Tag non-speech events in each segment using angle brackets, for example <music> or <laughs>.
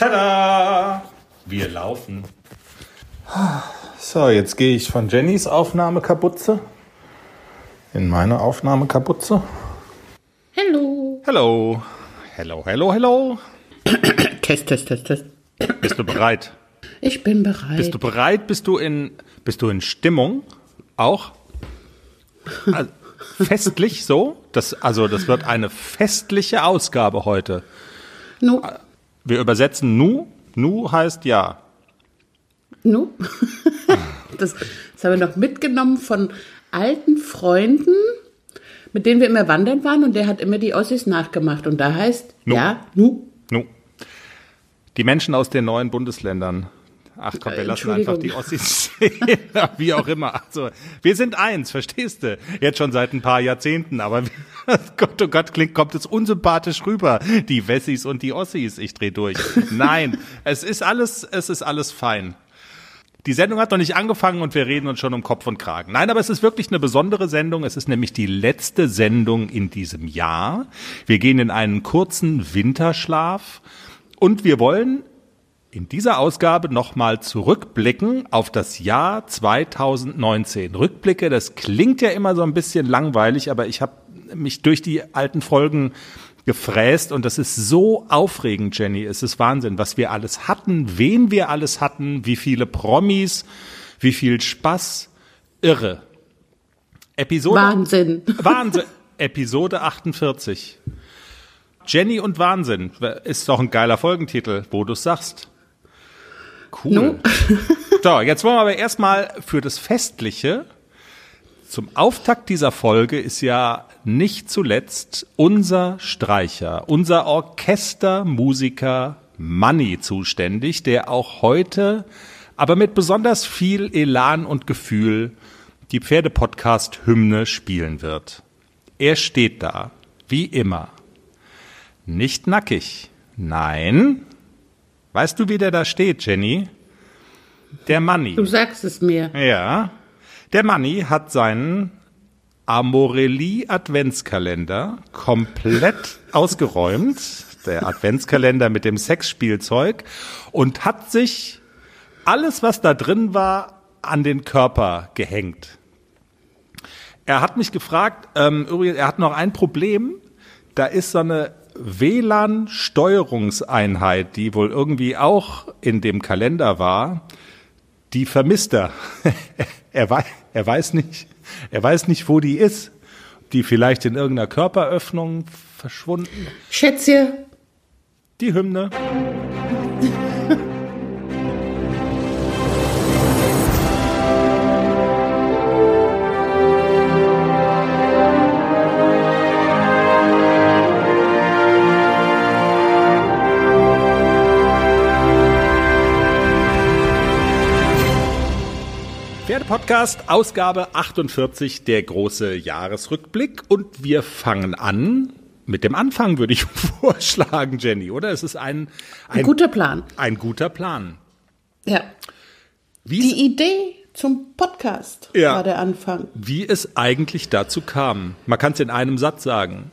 Tada! Wir laufen. So, jetzt gehe ich von Jennys Aufnahmekapuze in meine Aufnahmekapuze. Hallo. Hello. Hello, hello, hello. Test, Test, Test, Test. Bist du bereit? Ich bin bereit. Bist du bereit? Bist du in, bist du in Stimmung? Auch? Also, festlich so? Das, also, das wird eine festliche Ausgabe heute. Nu. Wir übersetzen nu. Nu heißt ja. Nu? <laughs> das, das haben wir noch mitgenommen von alten Freunden, mit denen wir immer wandern waren und der hat immer die Ossis nachgemacht und da heißt, Nu. ja, nu. Nu. Die Menschen aus den neuen Bundesländern. Ach komm, wir Äh, lassen einfach die Ossis <laughs> wie auch immer. Also, wir sind eins, verstehst du? Jetzt schon seit ein paar Jahrzehnten, aber <laughs> Gott, oh Gott, klingt, kommt es unsympathisch rüber. Die Wessis und die Ossis, ich dreh durch. Nein, <laughs> es ist alles, es ist alles fein. Die Sendung hat noch nicht angefangen und wir reden uns schon um Kopf und Kragen. Nein, aber es ist wirklich eine besondere Sendung. Es ist nämlich die letzte Sendung in diesem Jahr. Wir gehen in einen kurzen Winterschlaf und wir wollen in dieser Ausgabe nochmal zurückblicken auf das Jahr 2019. Rückblicke, das klingt ja immer so ein bisschen langweilig, aber ich habe mich durch die alten Folgen gefräst und das ist so aufregend, Jenny. Es ist Wahnsinn, was wir alles hatten, wen wir alles hatten, wie viele Promis, wie viel Spaß. Irre. Episode. Wahnsinn. Wahnsinn. Episode 48. Jenny und Wahnsinn ist doch ein geiler Folgentitel, wo du sagst. Cool. Nu. <laughs> So, jetzt wollen wir aber erstmal für das Festliche. Zum Auftakt dieser Folge ist ja nicht zuletzt unser Streicher, unser Orchestermusiker Manny zuständig, der auch heute, aber mit besonders viel Elan und Gefühl, die Pferdepodcast-Hymne spielen wird. Er steht da, wie immer. Nicht nackig. Nein. Weißt du, wie der da steht, Jenny? Der Manni. Du sagst es mir. Ja. Der Manni hat seinen Amorelli Adventskalender komplett <laughs> ausgeräumt. Der Adventskalender mit dem Sexspielzeug und hat sich alles, was da drin war, an den Körper gehängt. Er hat mich gefragt, ähm, übrigens, er hat noch ein Problem. Da ist so eine WLAN-Steuerungseinheit, die wohl irgendwie auch in dem Kalender war. Die vermisst er. <laughs> er, weiß, er weiß nicht, er weiß nicht, wo die ist. Die vielleicht in irgendeiner Körperöffnung verschwunden. Schätzchen, Die Hymne. <laughs> Pferdepodcast, Ausgabe 48, der große Jahresrückblick. Und wir fangen an. Mit dem Anfang würde ich <laughs> vorschlagen, Jenny, oder? Es ist ein, ein ein, guter Plan. ein guter Plan. Ja. Wie, Die Idee zum Podcast Ja. war der Anfang. wie es eigentlich dazu kam. Man kann es in einem Satz sagen.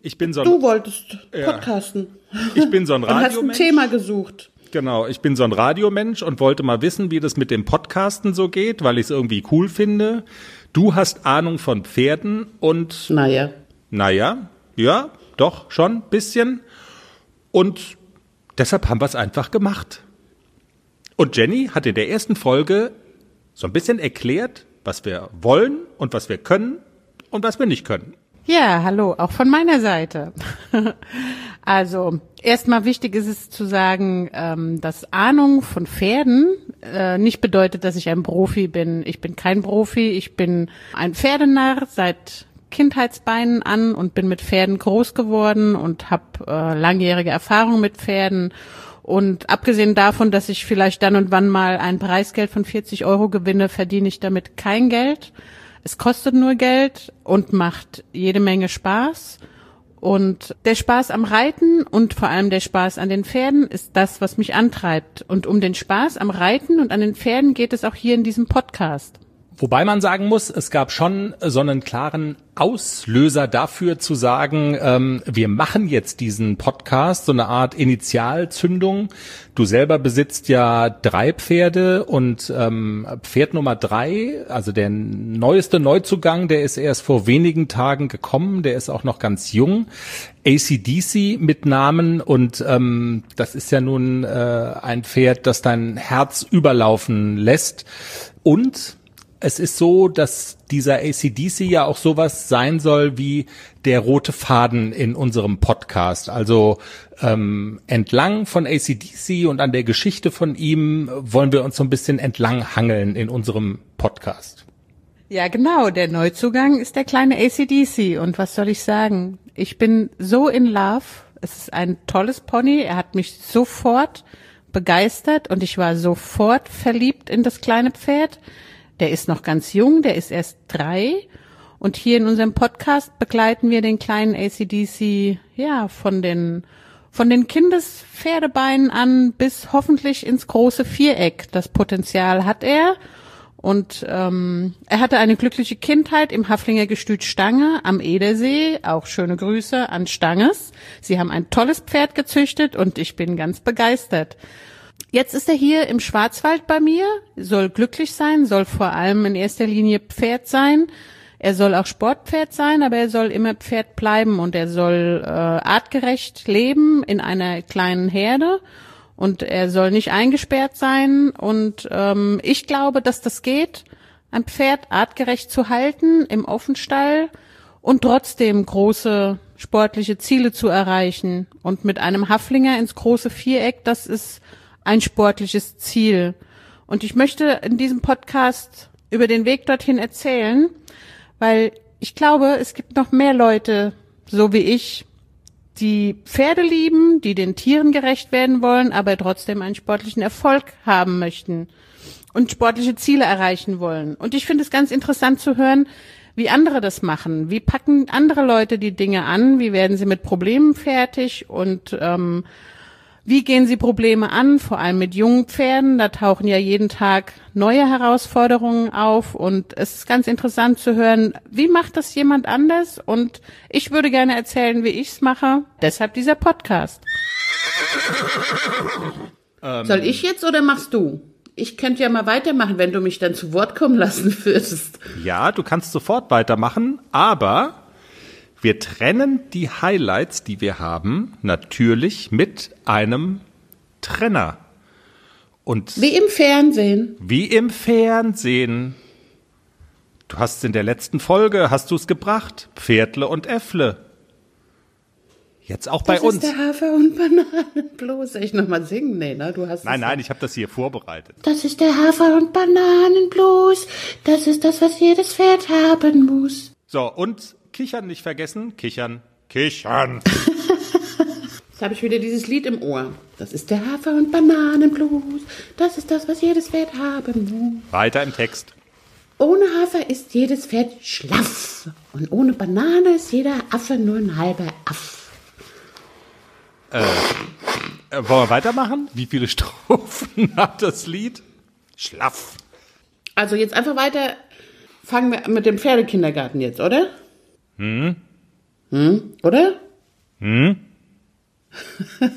Ich bin so ein, Du wolltest Ja. podcasten ich bin so ein <laughs> und hast ein. Thema gesucht. Genau, ich bin so ein Radiomensch und wollte mal wissen, wie das mit dem Podcasten so geht, weil ich es irgendwie cool finde. Du hast Ahnung von Pferden und Naja. naja, ja, doch, schon ein bisschen. Und deshalb haben wir es einfach gemacht. Und Jenny hat in der ersten Folge so ein bisschen erklärt, was wir wollen und was wir können und was wir nicht können. Ja, hallo, auch von meiner Seite. <laughs> also, erstmal wichtig ist es zu sagen, ähm, dass Ahnung von Pferden äh, nicht bedeutet, dass ich ein Profi bin. Ich bin kein Profi, ich bin ein Pferdenarr seit Kindheitsbeinen an und bin mit Pferden groß geworden und habe äh, langjährige Erfahrung mit Pferden. Und abgesehen davon, dass ich vielleicht dann und wann mal ein Preisgeld von 40 Euro gewinne, verdiene ich damit kein Geld. Es kostet nur Geld und macht jede Menge Spaß. Und der Spaß am Reiten und vor allem der Spaß an den Pferden ist das, was mich antreibt. Und um den Spaß am Reiten und an den Pferden geht es auch hier in diesem Podcast. Wobei man sagen muss, es gab schon so einen klaren Auslöser dafür zu sagen, ähm, wir machen jetzt diesen Podcast, so eine Art Initialzündung. Du selber besitzt ja drei Pferde und ähm, Pferd Nummer drei, also der neueste Neuzugang, der ist erst vor wenigen Tagen gekommen, der ist auch noch ganz jung. ACDC mit Namen und ähm, das ist ja nun äh, ein Pferd, das dein Herz überlaufen lässt. Und es ist so, dass dieser ACDC ja auch sowas sein soll wie der rote Faden in unserem Podcast. Also ähm, entlang von ACDC und an der Geschichte von ihm wollen wir uns so ein bisschen entlang hangeln in unserem Podcast. Ja, genau. Der Neuzugang ist der kleine ACDC. Und was soll ich sagen? Ich bin so in love. Es ist ein tolles Pony. Er hat mich sofort begeistert und ich war sofort verliebt in das kleine Pferd. Der ist noch ganz jung, der ist erst drei. Und hier in unserem Podcast begleiten wir den kleinen ACDC, ja, von den, von den Kindespferdebeinen an bis hoffentlich ins große Viereck. Das Potenzial hat er. Und ähm, er hatte eine glückliche Kindheit im Haflinger Gestüt Stange am Edersee. Auch schöne Grüße an Stanges. Sie haben ein tolles Pferd gezüchtet und ich bin ganz begeistert. Jetzt ist er hier im Schwarzwald bei mir, soll glücklich sein, soll vor allem in erster Linie Pferd sein. Er soll auch Sportpferd sein, aber er soll immer Pferd bleiben und er soll äh, artgerecht leben in einer kleinen Herde und er soll nicht eingesperrt sein. Und ähm, ich glaube, dass das geht, ein Pferd artgerecht zu halten im Offenstall und trotzdem große sportliche Ziele zu erreichen. Und mit einem Haflinger ins große Viereck, das ist ein sportliches Ziel. Und ich möchte in diesem Podcast über den Weg dorthin erzählen, weil ich glaube, es gibt noch mehr Leute, so wie ich, die Pferde lieben, die den Tieren gerecht werden wollen, aber trotzdem einen sportlichen Erfolg haben möchten und sportliche Ziele erreichen wollen. Und ich finde es ganz interessant zu hören, wie andere das machen. Wie packen andere Leute die Dinge an? Wie werden sie mit Problemen fertig? Und ähm, wie gehen Sie Probleme an, vor allem mit jungen Pferden? Da tauchen ja jeden Tag neue Herausforderungen auf und es ist ganz interessant zu hören, wie macht das jemand anders? Und ich würde gerne erzählen, wie ich es mache. Deshalb dieser Podcast. Ähm. Soll ich jetzt oder machst du? Ich könnte ja mal weitermachen, wenn du mich dann zu Wort kommen lassen <laughs> würdest. Ja, du kannst sofort weitermachen, aber wir trennen die Highlights, die wir haben, natürlich mit einem Trenner. Und wie im Fernsehen. Wie im Fernsehen. Du hast in der letzten Folge, hast du es gebracht, Pferdle und Äffle. Jetzt auch bei das uns. Das ist der Hafer und Bananenblues. <laughs> Soll ich nochmal singen? Nee, ne? Du hast nein, nein, ich habe das hier vorbereitet. Das ist der Hafer und Bananenblues. Das ist das, was jedes Pferd haben muss. So, und Kichern nicht vergessen. Kichern, kichern. <laughs> Jetzt habe ich wieder dieses Lied im Ohr. Das ist der Hafer- und Bananenblues. Das ist das, was jedes Pferd haben muss. Weiter im Text. Ohne Hafer ist jedes Pferd schlaff. Und ohne Banane ist jeder Affe nur ein halber Aff. Äh, äh, wollen wir weitermachen? Wie viele <laughs> Strophen hat das Lied? Schlaff. Also jetzt einfach weiter. Fangen wir mit dem Pferdekindergarten jetzt, oder? Hm? Hm? Oder? Hm? <laughs>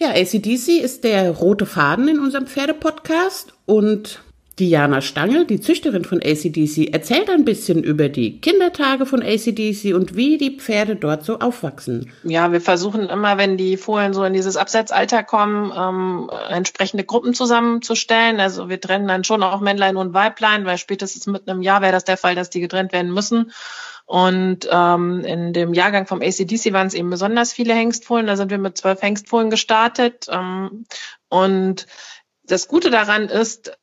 ja, ACDC ist der rote Faden in unserem Pferdepodcast und Diana Stange, die Züchterin von ACDC, erzählt ein bisschen über die Kindertage von ACDC und wie die Pferde dort so aufwachsen. Ja, wir versuchen immer, wenn die Fohlen so in dieses Absetzalter kommen, ähm, entsprechende Gruppen zusammenzustellen. Also wir trennen dann schon auch Männlein und Weiblein, weil spätestens mit einem Jahr wäre das der Fall, dass die getrennt werden müssen. Und ähm, in dem Jahrgang vom ACDC waren es eben besonders viele Hengstfohlen. Da sind wir mit zwölf Hengstfohlen gestartet. Ähm, und das Gute daran ist,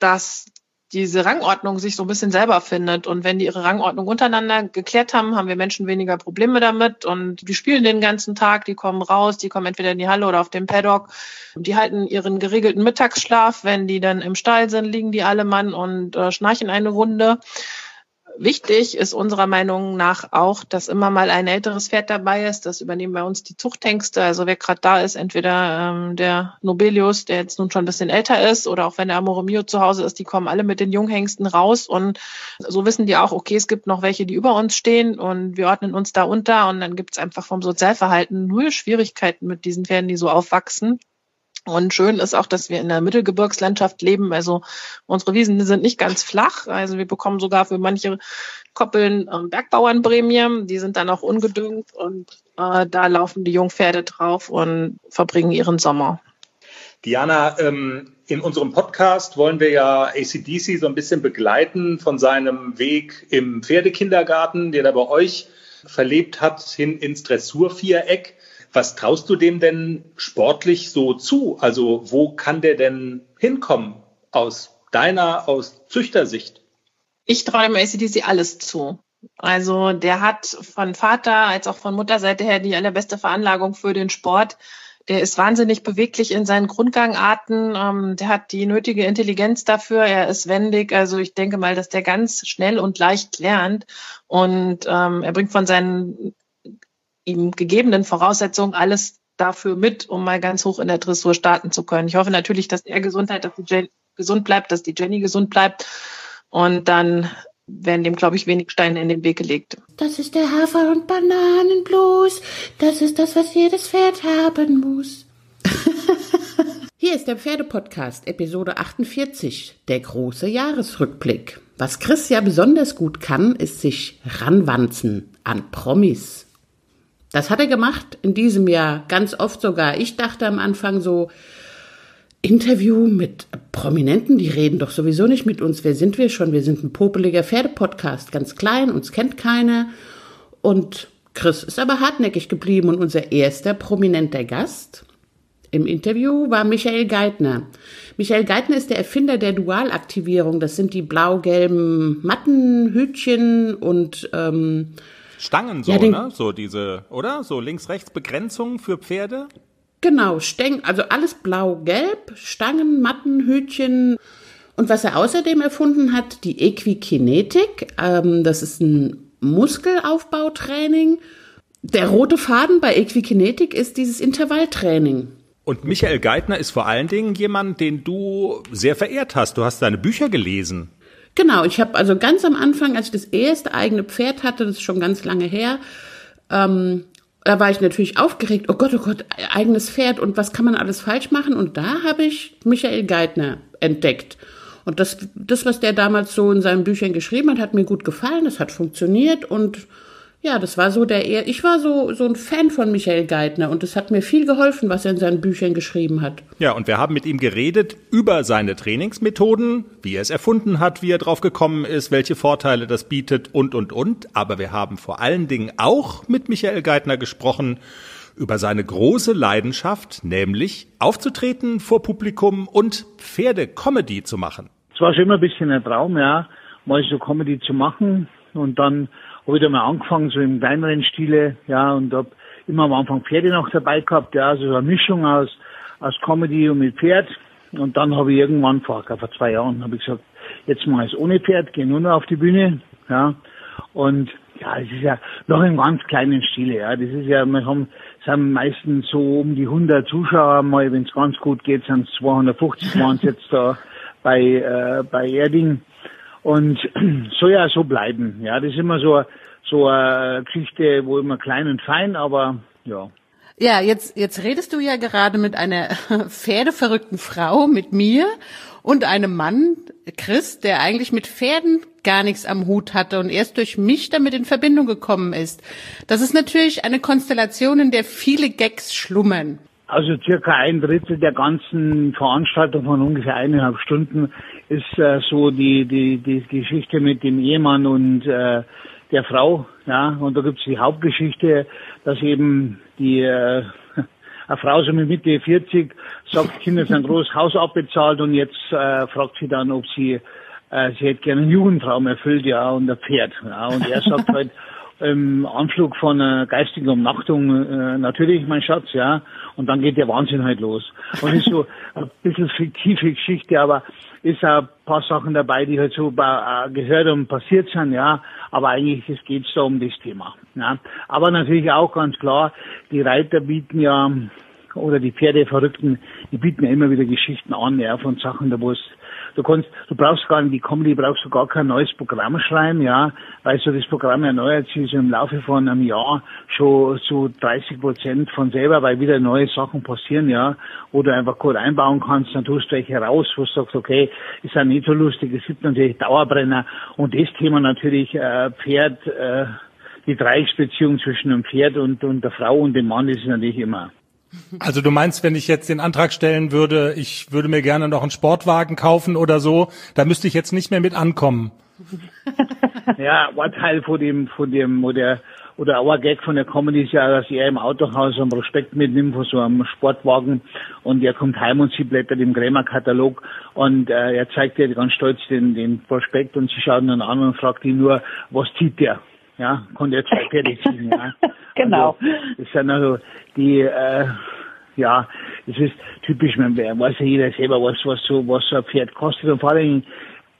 dass diese Rangordnung sich so ein bisschen selber findet. Und wenn die ihre Rangordnung untereinander geklärt haben, haben wir Menschen weniger Probleme damit. Und die spielen den ganzen Tag, die kommen raus, die kommen entweder in die Halle oder auf den Paddock. Die halten ihren geregelten Mittagsschlaf. Wenn die dann im Stall sind, liegen die alle Mann und äh, schnarchen eine Runde. Wichtig ist unserer Meinung nach auch, dass immer mal ein älteres Pferd dabei ist. Das übernehmen bei uns die Zuchthengste. Also wer gerade da ist, entweder ähm, der Nobelius, der jetzt nun schon ein bisschen älter ist, oder auch wenn der Amoromio zu Hause ist, die kommen alle mit den Junghengsten raus. Und so wissen die auch, okay, es gibt noch welche, die über uns stehen und wir ordnen uns da unter. Und dann gibt es einfach vom Sozialverhalten nur Schwierigkeiten mit diesen Pferden, die so aufwachsen. Und schön ist auch, dass wir in der Mittelgebirgslandschaft leben. Also unsere Wiesen sind nicht ganz flach. Also wir bekommen sogar für manche Koppeln ähm, Bergbauernprämien. Die sind dann auch ungedüngt und äh, da laufen die Jungpferde drauf und verbringen ihren Sommer. Diana, ähm, in unserem Podcast wollen wir ja ACDC so ein bisschen begleiten von seinem Weg im Pferdekindergarten, den er bei euch verlebt hat, hin ins Dressurviereck. Was traust du dem denn sportlich so zu? Also wo kann der denn hinkommen aus deiner, aus Züchtersicht? Ich traue dem ACDC alles zu. Also der hat von Vater als auch von Mutterseite her die allerbeste Veranlagung für den Sport. Der ist wahnsinnig beweglich in seinen Grundgangarten. Ähm, der hat die nötige Intelligenz dafür. Er ist wendig. Also ich denke mal, dass der ganz schnell und leicht lernt. Und ähm, er bringt von seinen ihm gegebenen Voraussetzungen alles dafür mit, um mal ganz hoch in der Dressur starten zu können. Ich hoffe natürlich, dass er Gesundheit, dass die Jenny gesund bleibt, dass die Jenny gesund bleibt. Und dann werden dem, glaube ich, wenig Steine in den Weg gelegt. Das ist der Hafer- und Bananenblues. Das ist das, was jedes Pferd haben muss. <laughs> Hier ist der Pferdepodcast, Episode 48, der große Jahresrückblick. Was Chris ja besonders gut kann, ist sich ranwanzen an Promis. Das hat er gemacht in diesem Jahr, ganz oft sogar. Ich dachte am Anfang so, Interview mit Prominenten, die reden doch sowieso nicht mit uns. Wer sind wir schon? Wir sind ein popeliger Pferdepodcast, ganz klein, uns kennt keiner. Und Chris ist aber hartnäckig geblieben und unser erster prominenter Gast im Interview war Michael Geithner. Michael Geithner ist der Erfinder der Dualaktivierung. Das sind die blau-gelben Mattenhütchen und ähm, Stangen so, ja, den, ne? So diese, oder? So links-rechts-Begrenzung für Pferde? Genau, Stäng, also alles blau-gelb, Stangen, Matten, Hütchen. Und was er außerdem erfunden hat, die Equikinetik. Ähm, das ist ein Muskelaufbautraining. Der rote Faden bei Equikinetik ist dieses Intervalltraining. Und Michael Geithner ist vor allen Dingen jemand, den du sehr verehrt hast. Du hast seine Bücher gelesen. Genau, ich habe also ganz am Anfang, als ich das erste eigene Pferd hatte, das ist schon ganz lange her, ähm, da war ich natürlich aufgeregt, oh Gott, oh Gott, eigenes Pferd und was kann man alles falsch machen? Und da habe ich Michael Geithner entdeckt. Und das, das, was der damals so in seinen Büchern geschrieben hat, hat mir gut gefallen, das hat funktioniert und ja, das war so der, ich war so, so ein Fan von Michael Geithner und es hat mir viel geholfen, was er in seinen Büchern geschrieben hat. Ja, und wir haben mit ihm geredet über seine Trainingsmethoden, wie er es erfunden hat, wie er drauf gekommen ist, welche Vorteile das bietet und, und, und. Aber wir haben vor allen Dingen auch mit Michael Geithner gesprochen über seine große Leidenschaft, nämlich aufzutreten vor Publikum und Pferde-Comedy zu machen. Es war schon immer ein bisschen ein Traum, ja, mal so Comedy zu machen und dann habe ich da mal angefangen, so im kleineren Stile, ja, und habe immer am Anfang Pferde noch dabei gehabt, ja, also so eine Mischung aus, aus Comedy und mit Pferd. Und dann habe ich irgendwann vor, vor zwei Jahren, habe ich gesagt, jetzt ich es ohne Pferd, gehe nur noch auf die Bühne, ja. Und ja, es ist ja noch im ganz kleinen Stile, ja. Das ist ja, wir haben, sind meistens so um die 100 Zuschauer, mal, wenn es ganz gut geht, sind es 250 waren es jetzt da bei, äh, bei Erding. Und <clears throat> soll ja so bleiben. Ja, das ist immer so, so eine Geschichte, wo immer klein und fein, aber ja. Ja, jetzt, jetzt redest du ja gerade mit einer <laughs> pferdeverrückten Frau, mit mir und einem Mann, Chris, der eigentlich mit Pferden gar nichts am Hut hatte und erst durch mich damit in Verbindung gekommen ist. Das ist natürlich eine Konstellation, in der viele Gags schlummern. Also circa ein Drittel der ganzen Veranstaltung von ungefähr eineinhalb Stunden ist äh, so die, die, die Geschichte mit dem Ehemann und äh, der Frau. Ja, und da gibt's die Hauptgeschichte, dass eben die äh, eine Frau so mit Mitte 40 sagt, Kinder sind groß, Haus abbezahlt und jetzt äh, fragt sie dann, ob sie äh, sie hätte gerne einen Jugendtraum erfüllt, ja, und ein Pferd. Ja, und er sagt halt, im Anflug von einer geistigen Umnachtung äh, natürlich, mein Schatz, ja. Und dann geht der Wahnsinn halt los. Und ist so <laughs> ein bisschen fiktive Geschichte, aber ist auch ein paar Sachen dabei, die halt so äh, gehört und passiert sind, ja. Aber eigentlich geht es da um das Thema. Ja. Aber natürlich auch ganz klar, die Reiter bieten ja oder die Pferdeverrückten, die bieten ja immer wieder Geschichten an, ja, von Sachen, da wo es Du kannst, du brauchst gar nicht, die Comedy brauchst du gar kein neues Programm schreiben, ja, weil so das Programm erneuert sich im Laufe von einem Jahr schon zu 30 Prozent von selber, weil wieder neue Sachen passieren, ja, du einfach gut einbauen kannst, dann tust du welche raus, wo du sagst, okay, ist ja nicht so lustig, es gibt natürlich Dauerbrenner und das Thema natürlich, äh, Pferd, äh, die Dreiecksbeziehung zwischen dem Pferd und, und der Frau und dem Mann ist natürlich immer. Also du meinst, wenn ich jetzt den Antrag stellen würde, ich würde mir gerne noch einen Sportwagen kaufen oder so, da müsste ich jetzt nicht mehr mit ankommen. <laughs> ja, ein Teil von dem, von dem, oder, oder auch ein Gag von der Comedy ist ja, dass er im Autohaus einen Prospekt mitnimmt von so einem Sportwagen und er kommt heim und sie blättert im Krämer-Katalog und äh, er zeigt ihr ganz stolz den, den Prospekt und sie schaut ihn an und fragt ihn nur, was zieht der? Ja, konnte er zwei Pferde ziehen, ja. <laughs> genau. Also, das sind also die, äh, ja, es ist typisch, man weiß ja jeder selber, was, was so, was so ein Pferd kostet und vor allem,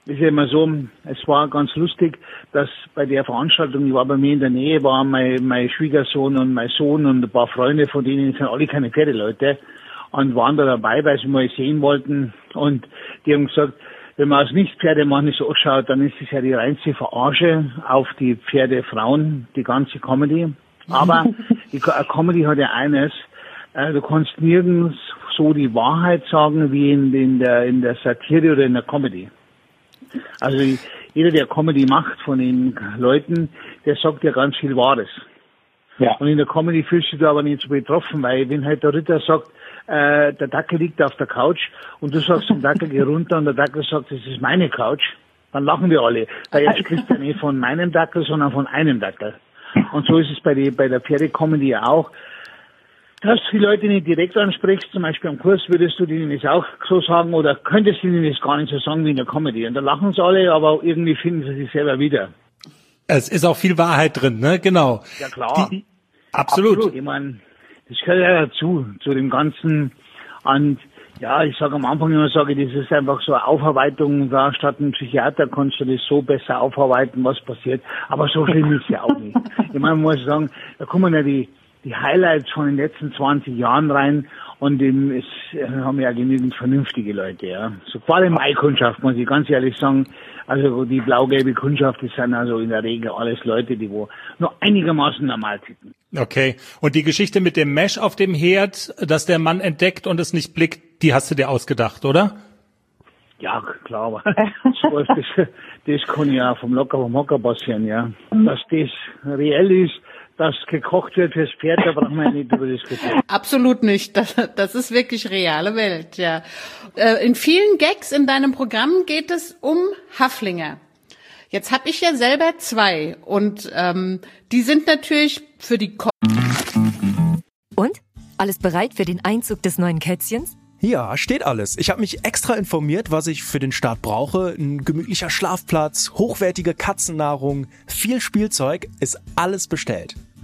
ist ja immer so, es war ganz lustig, dass bei der Veranstaltung, ich war bei mir in der Nähe, waren mein, mein Schwiegersohn und mein Sohn und ein paar Freunde, von denen sind alle keine Pferdeleute und waren da dabei, weil sie mal sehen wollten und die haben gesagt, wenn man als Nicht-Pferdemann so anschaut, dann ist es ja die reinste Verarsche auf die Pferdefrauen, die ganze Comedy. Aber die Comedy hat ja eines, äh, du kannst nirgends so die Wahrheit sagen wie in, in, der, in der Satire oder in der Comedy. Also jeder, der Comedy macht von den Leuten, der sagt ja ganz viel Wahres. Ja. Und in der Comedy fühlst du dich aber nicht so betroffen, weil wenn halt der Ritter sagt, äh, der Dackel liegt auf der Couch und du sagst zum Dackel, geh runter und der Dackel sagt, das ist meine Couch, dann lachen wir alle. Weil er spricht ja nicht von meinem Dackel, sondern von einem Dackel. Und so ist es bei, die, bei der Pferdecomedy auch. Dass du die Leute nicht direkt ansprichst, zum Beispiel am Kurs, würdest du denen das auch so sagen oder könntest du ihnen das gar nicht so sagen wie in der Comedy. Und da lachen sie alle, aber irgendwie finden sie sich selber wieder. Es ist auch viel Wahrheit drin, ne? Genau. Ja klar. Die, absolut. absolut. Ich meine, das gehört ja dazu, zu dem Ganzen. Und ja, ich sage am Anfang immer, sage das ist einfach so eine Aufarbeitung, da statt einem Psychiater kannst du das so besser aufarbeiten, was passiert. Aber so schlimm ist es ja auch nicht. <laughs> Ich meine, man muss sagen, da kommen ja die, die Highlights von den letzten 20 Jahren rein und eben ist, äh, haben ja genügend vernünftige Leute, ja. So vor allem meine Kundschaft, muss ich ganz ehrlich sagen. Also die blau-gelbe Kundschaft, das sind also in der Regel alles Leute, die wo nur einigermaßen normal ticken. Okay. Und die Geschichte mit dem Mesh auf dem Herd, dass der Mann entdeckt und es nicht blickt, die hast du dir ausgedacht, oder? Ja, klar, aber das, <laughs> das, das kann ja vom Locker vom Hocker passieren, ja. Dass das reell ist, dass gekocht wird fürs Pferd, da brauchen wir nicht über diskutieren. <laughs> Absolut nicht. Das, das ist wirklich reale Welt, ja. Äh, in vielen Gags in deinem Programm geht es um Haflinger. Jetzt habe ich ja selber zwei und ähm, die sind natürlich für die. Ko und? Alles bereit für den Einzug des neuen Kätzchens? Ja, steht alles. Ich habe mich extra informiert, was ich für den Start brauche. Ein gemütlicher Schlafplatz, hochwertige Katzennahrung, viel Spielzeug, ist alles bestellt.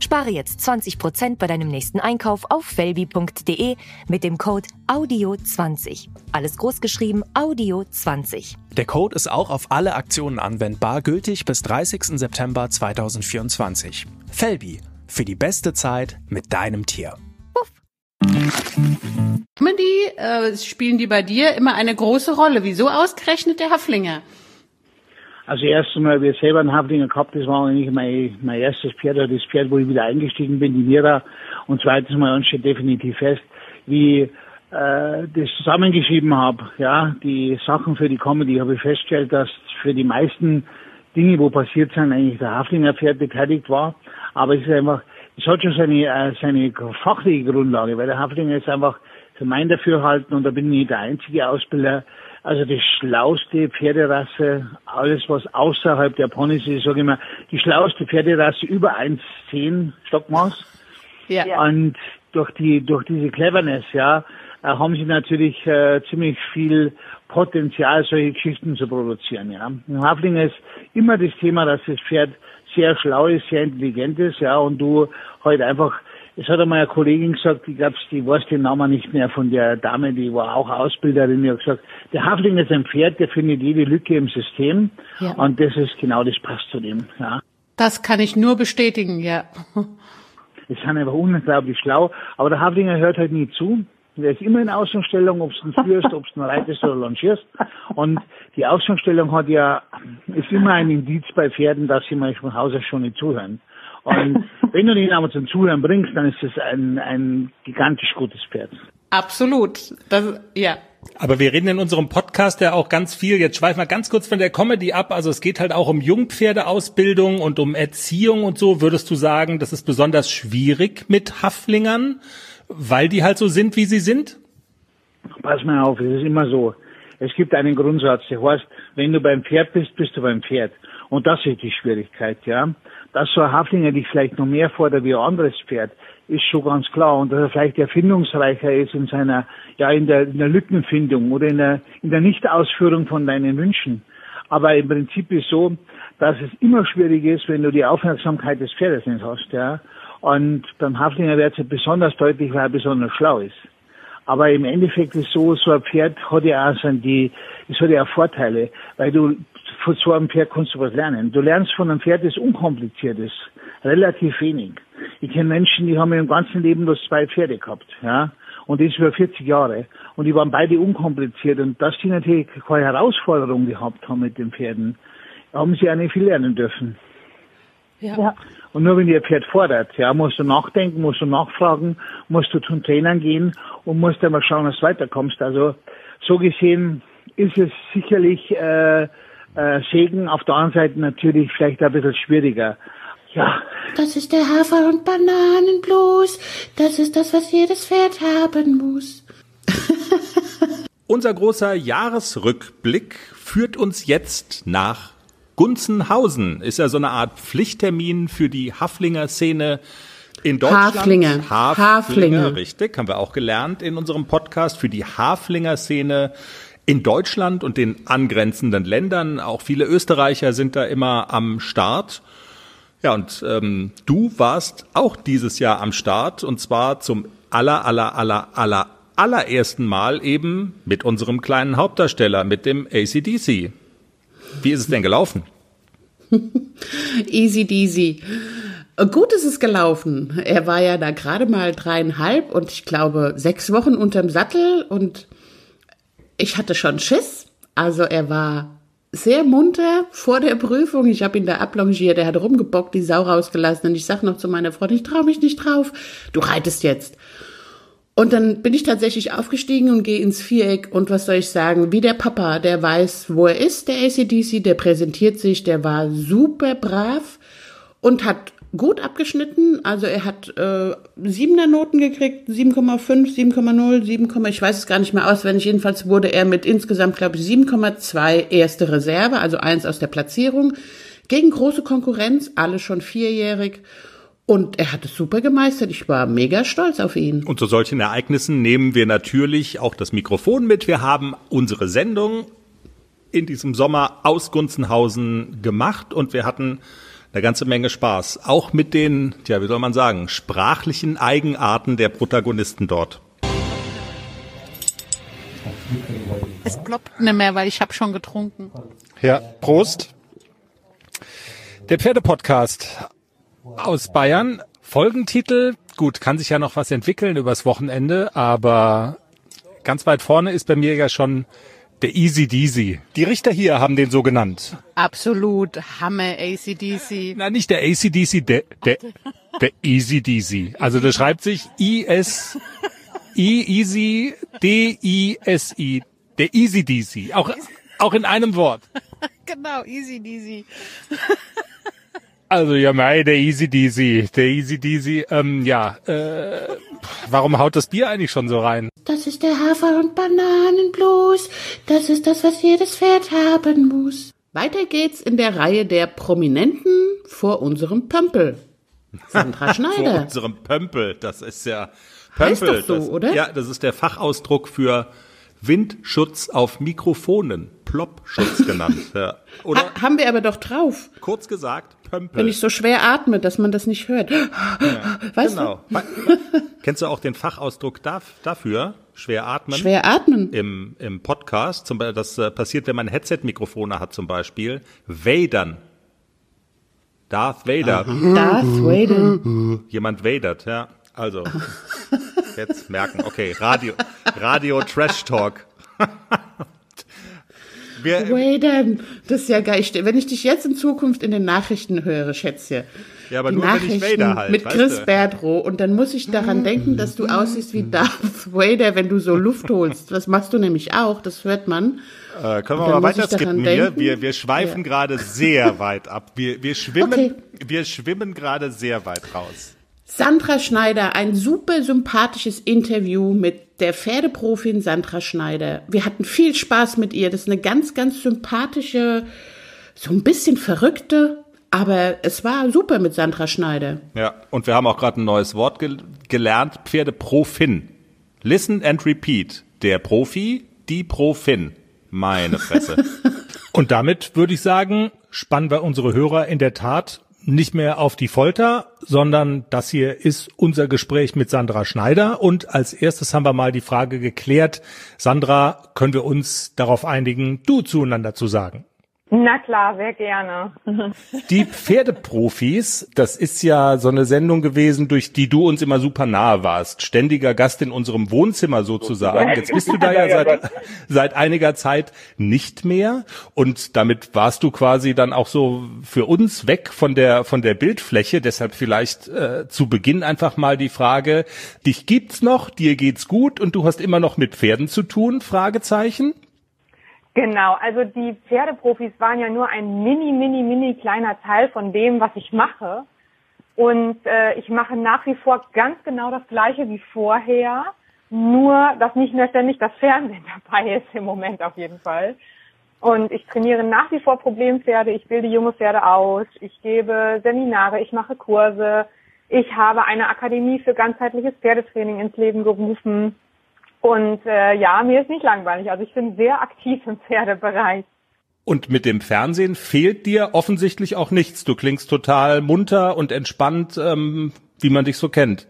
Spare jetzt 20% bei deinem nächsten Einkauf auf felbi.de mit dem Code AUDIO20. Alles großgeschrieben AUDIO20. Der Code ist auch auf alle Aktionen anwendbar, gültig bis 30. September 2024. Felbi, für die beste Zeit mit deinem Tier. Puff. Comedy äh, spielen die bei dir immer eine große Rolle. Wieso ausgerechnet der Haflinger? Also erstens mal, wir selber einen Haflinger gehabt, das war eigentlich mein, mein erstes Pferd, oder das Pferd, wo ich wieder eingestiegen bin, die Mira. Und zweitens mal, uns steht definitiv fest, wie äh, das zusammengeschrieben habe, ja, die Sachen für die Comedy, habe ich festgestellt, dass für die meisten Dinge, wo passiert sind, eigentlich der Haflinger Pferd beteiligt war. Aber es ist einfach, es hat schon seine, äh, seine fachliche Grundlage, weil der Haflinger ist einfach für mein Dafürhalten, und da bin ich der einzige Ausbilder, also die schlauste Pferderasse, alles was außerhalb der Ponys ist, sage ich mal, die schlauste Pferderasse über 1,10 Stockmaß. Ja. Und durch die, durch diese Cleverness, ja, äh, haben sie natürlich äh, ziemlich viel Potenzial, solche Geschichten zu produzieren, ja. Im Hafling ist immer das Thema, dass das Pferd sehr schlau ist, sehr intelligent ist, ja, und du halt einfach es hat einmal eine Kollegin gesagt, ich glaube, die weiß den Namen nicht mehr von der Dame, die war auch Ausbilderin, die hat gesagt, der Hafling ist ein Pferd, der findet jede Lücke im System. Ja. Und das ist genau, das passt zu dem, ja. Das kann ich nur bestätigen, ja. <laughs> Die sind einfach unglaublich schlau, aber der Haflinger hört halt nie zu. Der ist immer in Außenstellung, ob du ihn führst, ob du ihn reitest oder longierst. Und die Außenstellung hat ja, ist immer ein Indiz bei Pferden, dass sie manchmal von Hause schon nicht zuhören. Und wenn du ihn aber zum Zuhören bringst, dann ist es ein, ein gigantisch gutes Pferd. Absolut. Das, ja. Aber wir reden in unserem Podcast ja auch ganz viel, jetzt schweifen wir ganz kurz von der Comedy ab, also es geht halt auch um Jungpferdeausbildung und um Erziehung und so. Würdest du sagen, das ist besonders schwierig mit Haflingern, weil die halt so sind, wie sie sind? Pass mal auf, es ist immer so. Es gibt einen Grundsatz, der heißt, wenn du beim Pferd bist, bist du beim Pferd. Und das ist die Schwierigkeit, ja. Dass so ein Haflinger dich vielleicht noch mehr fordert wie ein anderes Pferd, ist schon ganz klar. Und dass er vielleicht erfindungsreicher ist in seiner, ja, in der, in der Lückenfindung oder in der, in der Nichtausführung von deinen Wünschen. Aber im Prinzip ist so, dass es immer schwierig ist, wenn du die Aufmerksamkeit des Pferdes nicht hast, ja. Und beim Haflinger wird es besonders deutlich, weil er besonders schlau ist. Aber im Endeffekt ist so, so ein Pferd hat ja auch so die, es hat ja auch Vorteile, weil du von so einem Pferd kannst du was lernen. Du lernst von einem Pferd, das unkompliziert ist, relativ wenig. Ich kenne Menschen, die haben im ganzen Leben bloß zwei Pferde gehabt, ja. Und das über 40 Jahre. Und die waren beide unkompliziert. Und dass die natürlich keine Herausforderung gehabt haben mit den Pferden, haben sie auch nicht viel lernen dürfen. Ja. Und nur wenn ihr Pferd fordert, ja, musst du nachdenken, musst du nachfragen, musst du zum Trainern gehen und musst dann mal schauen, dass du weiterkommst. Also so gesehen ist es sicherlich äh, äh, Segen. Auf der anderen Seite natürlich vielleicht ein bisschen schwieriger. Ja. Das ist der Hafer- und Bananenblues. Das ist das, was jedes Pferd haben muss. <laughs> Unser großer Jahresrückblick führt uns jetzt nach Gunzenhausen. Ist ja so eine Art Pflichttermin für die Haflinger-Szene in Deutschland. Haflinge. Haflinge. Haflinge. Richtig, haben wir auch gelernt in unserem Podcast für die Haflinger-Szene in Deutschland und den angrenzenden Ländern. Auch viele Österreicher sind da immer am Start. Ja, und ähm, du warst auch dieses Jahr am Start und zwar zum aller, aller, aller, aller, allerersten Mal eben mit unserem kleinen Hauptdarsteller, mit dem ACDC. Wie ist es denn gelaufen? <laughs> Easy deasy. Gut ist es gelaufen. Er war ja da gerade mal dreieinhalb und ich glaube sechs Wochen unterm Sattel und ich hatte schon Schiss. Also er war sehr munter vor der Prüfung. Ich habe ihn da ablongiert, er hat rumgebockt, die Sau rausgelassen. Und ich sag noch zu meiner Freundin, ich traue mich nicht drauf. Du reitest jetzt. Und dann bin ich tatsächlich aufgestiegen und gehe ins Viereck. Und was soll ich sagen? Wie der Papa, der weiß, wo er ist, der ACDC, der präsentiert sich, der war super brav und hat gut abgeschnitten. Also er hat äh, siebener Noten gekriegt, 7,5, 7,0, 7, ich weiß es gar nicht mehr auswendig. Jedenfalls wurde er mit insgesamt, glaube ich, 7,2 erste Reserve, also eins aus der Platzierung, gegen große Konkurrenz, alle schon vierjährig. Und er hat es super gemeistert. Ich war mega stolz auf ihn. Und zu solchen Ereignissen nehmen wir natürlich auch das Mikrofon mit. Wir haben unsere Sendung in diesem Sommer aus Gunzenhausen gemacht und wir hatten eine ganze Menge Spaß. Auch mit den, ja, wie soll man sagen, sprachlichen Eigenarten der Protagonisten dort. Es ploppt nicht mehr, weil ich habe schon getrunken. Ja, Prost. Der Pferdepodcast aus Bayern. Folgentitel, gut, kann sich ja noch was entwickeln übers Wochenende, aber ganz weit vorne ist bei mir ja schon Der Easy Deasy. Die Richter hier haben den so genannt. Absolut Hammer ACDC. Na, nicht der ACDC, der, der, der Easy Deasy. Also das schreibt sich I-S, I, Easy, D-I-S-I. Der Easy Deasy. Auch, auch in einem Wort. <laughs> Genau, easy deasy. Also ja, mei, der Easy Deasy, der Easy Deasy, ähm, ja, äh, warum haut das Bier eigentlich schon so rein? Das ist der Hafer- und Bananenblues. Das ist das, was jedes Pferd haben muss. Weiter geht's in der Reihe der Prominenten vor unserem Pömpel. Sandra <laughs> Vor Schneider. unserem Pömpel, das ist ja Heißt Pömpel. doch so, das, oder? Ja, das ist der Fachausdruck für Windschutz auf Mikrofonen, Plopschutz genannt. Ja. Oder Ha haben wir aber doch drauf. kurz gesagt, Pömpel. Wenn ich so schwer atme, dass man das nicht hört. Weißt genau. Kennst du auch den Fachausdruck daf dafür? Schwer atmen? du? Schwer atmen. Im, im Podcast, zum Beispiel, das äh, passiert, wenn man Headset-Mikrofone hat zum Beispiel, Vadern. Darth Vader. Darth Vader. Jemand vadert, ja. Also, jetzt merken, okay, Radio, Radio Trash Talk. <laughs> Wir, Vader. Das ist ja geil. Ich- Wenn ich dich jetzt in Zukunft in den Nachrichten höre, Schätzchen. Ja, aber die nur wenn ich Nachrichten Vader halt, mit Chris du? Berdrow und dann muss ich daran denken, dass du aussiehst wie Darth <laughs> Vader, wenn du so Luft holst. Das machst du nämlich auch, das hört man. äh, können wir mal weiter skippen hier? denken. Wir, wir schweifen gerade sehr weit ab. Wir, wir schwimmen, Okay. wir schwimmen gerade sehr weit raus. Sandra Schneider, ein super sympathisches Interview mit der Pferdeprofin Sandra Schneider. Wir hatten viel Spaß mit ihr. Das ist eine ganz, ganz sympathische, so ein bisschen verrückte, aber es war super mit Sandra Schneider. Ja, und wir haben auch gerade ein neues Wort gel gelernt, Pferdeprofin. Listen and repeat. Der Profi, die Profin. Meine Fresse. <laughs> und damit würde ich sagen, spannen wir unsere Hörer in der Tat nicht mehr auf die Folter, sondern das hier ist unser Gespräch mit Sandra Schneider. Und als erstes haben wir mal die Frage geklärt, Sandra, können wir uns darauf einigen, du zueinander zu sagen? Na klar, sehr gerne. <laughs> Die Pferdeprofis, das ist ja so eine Sendung gewesen, durch die du uns immer super nahe warst. Ständiger Gast in unserem Wohnzimmer sozusagen. Jetzt bist du da ja <laughs> seit, <laughs> seit einiger Zeit nicht mehr. Und damit warst du quasi dann auch so für uns weg von der, von der Bildfläche. Deshalb vielleicht äh, zu Beginn einfach mal die Frage, dich gibt's noch, dir geht's gut und du hast immer noch mit Pferden zu tun? Fragezeichen. Genau, also die Pferdeprofis waren ja nur ein mini, mini, mini kleiner Teil von dem, was ich mache. Und äh, ich mache nach wie vor ganz genau das Gleiche wie vorher, nur dass nicht mehr ständig das Fernsehen <laughs> dabei ist im Moment auf jeden Fall. Und ich trainiere nach wie vor Problempferde, ich bilde junge Pferde aus, ich gebe Seminare, ich mache Kurse, ich habe eine Akademie für ganzheitliches Pferdetraining ins Leben gerufen. Und äh, ja, mir ist nicht langweilig. Also ich bin sehr aktiv im Pferdebereich. Und mit dem Fernsehen fehlt dir offensichtlich auch nichts. Du klingst total munter und entspannt, ähm, wie man dich so kennt.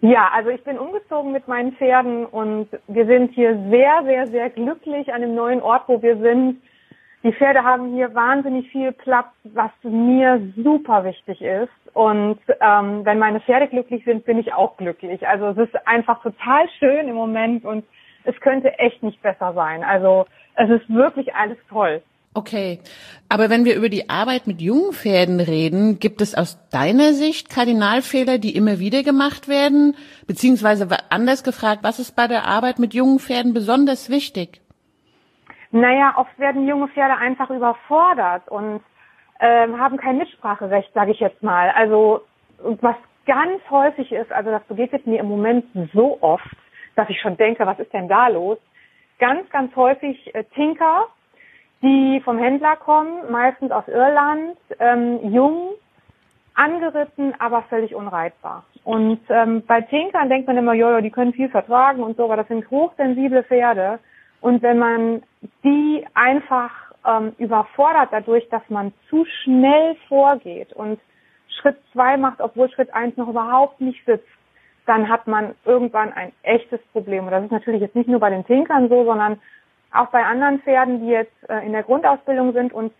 Ja, also ich bin umgezogen mit meinen Pferden und wir sind hier sehr, sehr, sehr glücklich an dem neuen Ort, wo wir sind. Die Pferde haben hier wahnsinnig viel Platz, was mir super wichtig ist. Und ähm, wenn meine Pferde glücklich sind, bin ich auch glücklich. Also es ist einfach total schön im Moment und es könnte echt nicht besser sein. Also es ist wirklich alles toll. Okay, aber wenn wir über die Arbeit mit jungen Pferden reden, gibt es aus deiner Sicht Kardinalfehler, die immer wieder gemacht werden? Beziehungsweise anders gefragt, was ist bei der Arbeit mit jungen Pferden besonders wichtig? Naja, oft werden junge Pferde einfach überfordert und ähm, haben kein Mitspracherecht, sage ich jetzt mal. Also was ganz häufig ist, also das begegnet mir im Moment so oft, dass ich schon denke, was ist denn da los? Ganz, ganz häufig äh, Tinker, die vom Händler kommen, meistens aus Irland, ähm, jung, angeritten, aber völlig unreitbar. Und ähm, bei Tinkern denkt man immer, jojo, die können viel vertragen und so, aber das sind hochsensible Pferde. Und wenn man die einfach ähm, überfordert dadurch, dass man zu schnell vorgeht und Schritt zwei macht, obwohl Schritt eins noch überhaupt nicht sitzt, dann hat man irgendwann ein echtes Problem. Und das ist natürlich jetzt nicht nur bei den Tinkern so, sondern auch bei anderen Pferden, die jetzt äh, in der Grundausbildung sind. Und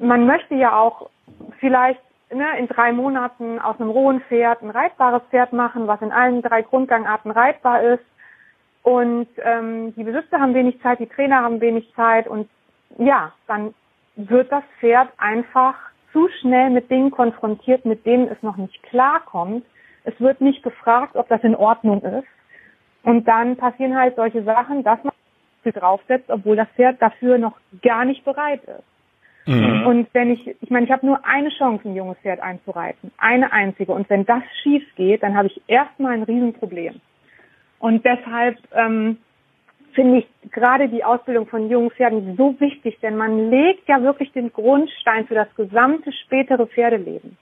man möchte ja auch vielleicht ne, in drei Monaten aus einem rohen Pferd ein reitbares Pferd machen, was in allen drei Grundgangarten reitbar ist. Und ähm, die Besitzer haben wenig Zeit, die Trainer haben wenig Zeit und ja, dann wird das Pferd einfach zu schnell mit Dingen konfrontiert, mit denen es noch nicht klarkommt. Es wird nicht gefragt, ob das in Ordnung ist. Und dann passieren halt solche Sachen, dass man viel draufsetzt, obwohl das Pferd dafür noch gar nicht bereit ist. Mhm. Und wenn ich, ich meine, ich habe nur eine Chance, ein junges Pferd einzureiten. Eine einzige. Und wenn das schief geht, dann habe ich erstmal ein Riesenproblem. Und deshalb ähm, finde ich gerade die Ausbildung von jungen Pferden so wichtig, denn man legt ja wirklich den Grundstein für das gesamte spätere Pferdeleben.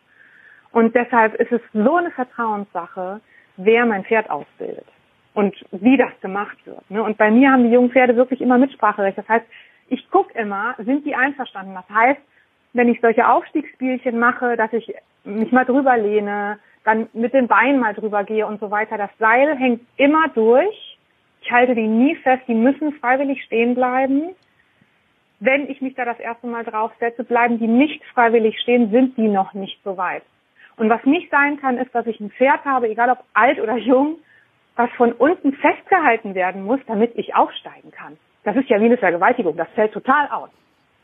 Und deshalb ist es so eine Vertrauenssache, wer mein Pferd ausbildet und wie das gemacht wird. Ne? Und bei mir haben die jungen Pferde wirklich immer Mitspracherecht. Das heißt, ich gucke immer, sind die einverstanden? Das heißt, wenn ich solche Aufstiegsspielchen mache, dass ich mich mal drüber lehne, dann mit den Beinen mal drüber gehe und so weiter, das Seil hängt immer durch. Ich halte die nie fest, die müssen freiwillig stehen bleiben. Wenn ich mich da das erste Mal draufsetze, bleiben die nicht freiwillig stehen, sind die noch nicht so weit. Und was nicht sein kann, ist, dass ich ein Pferd habe, egal ob alt oder jung, was von unten festgehalten werden muss, damit ich aufsteigen kann. Das ist ja wie eine Vergewaltigung. Das fällt total aus.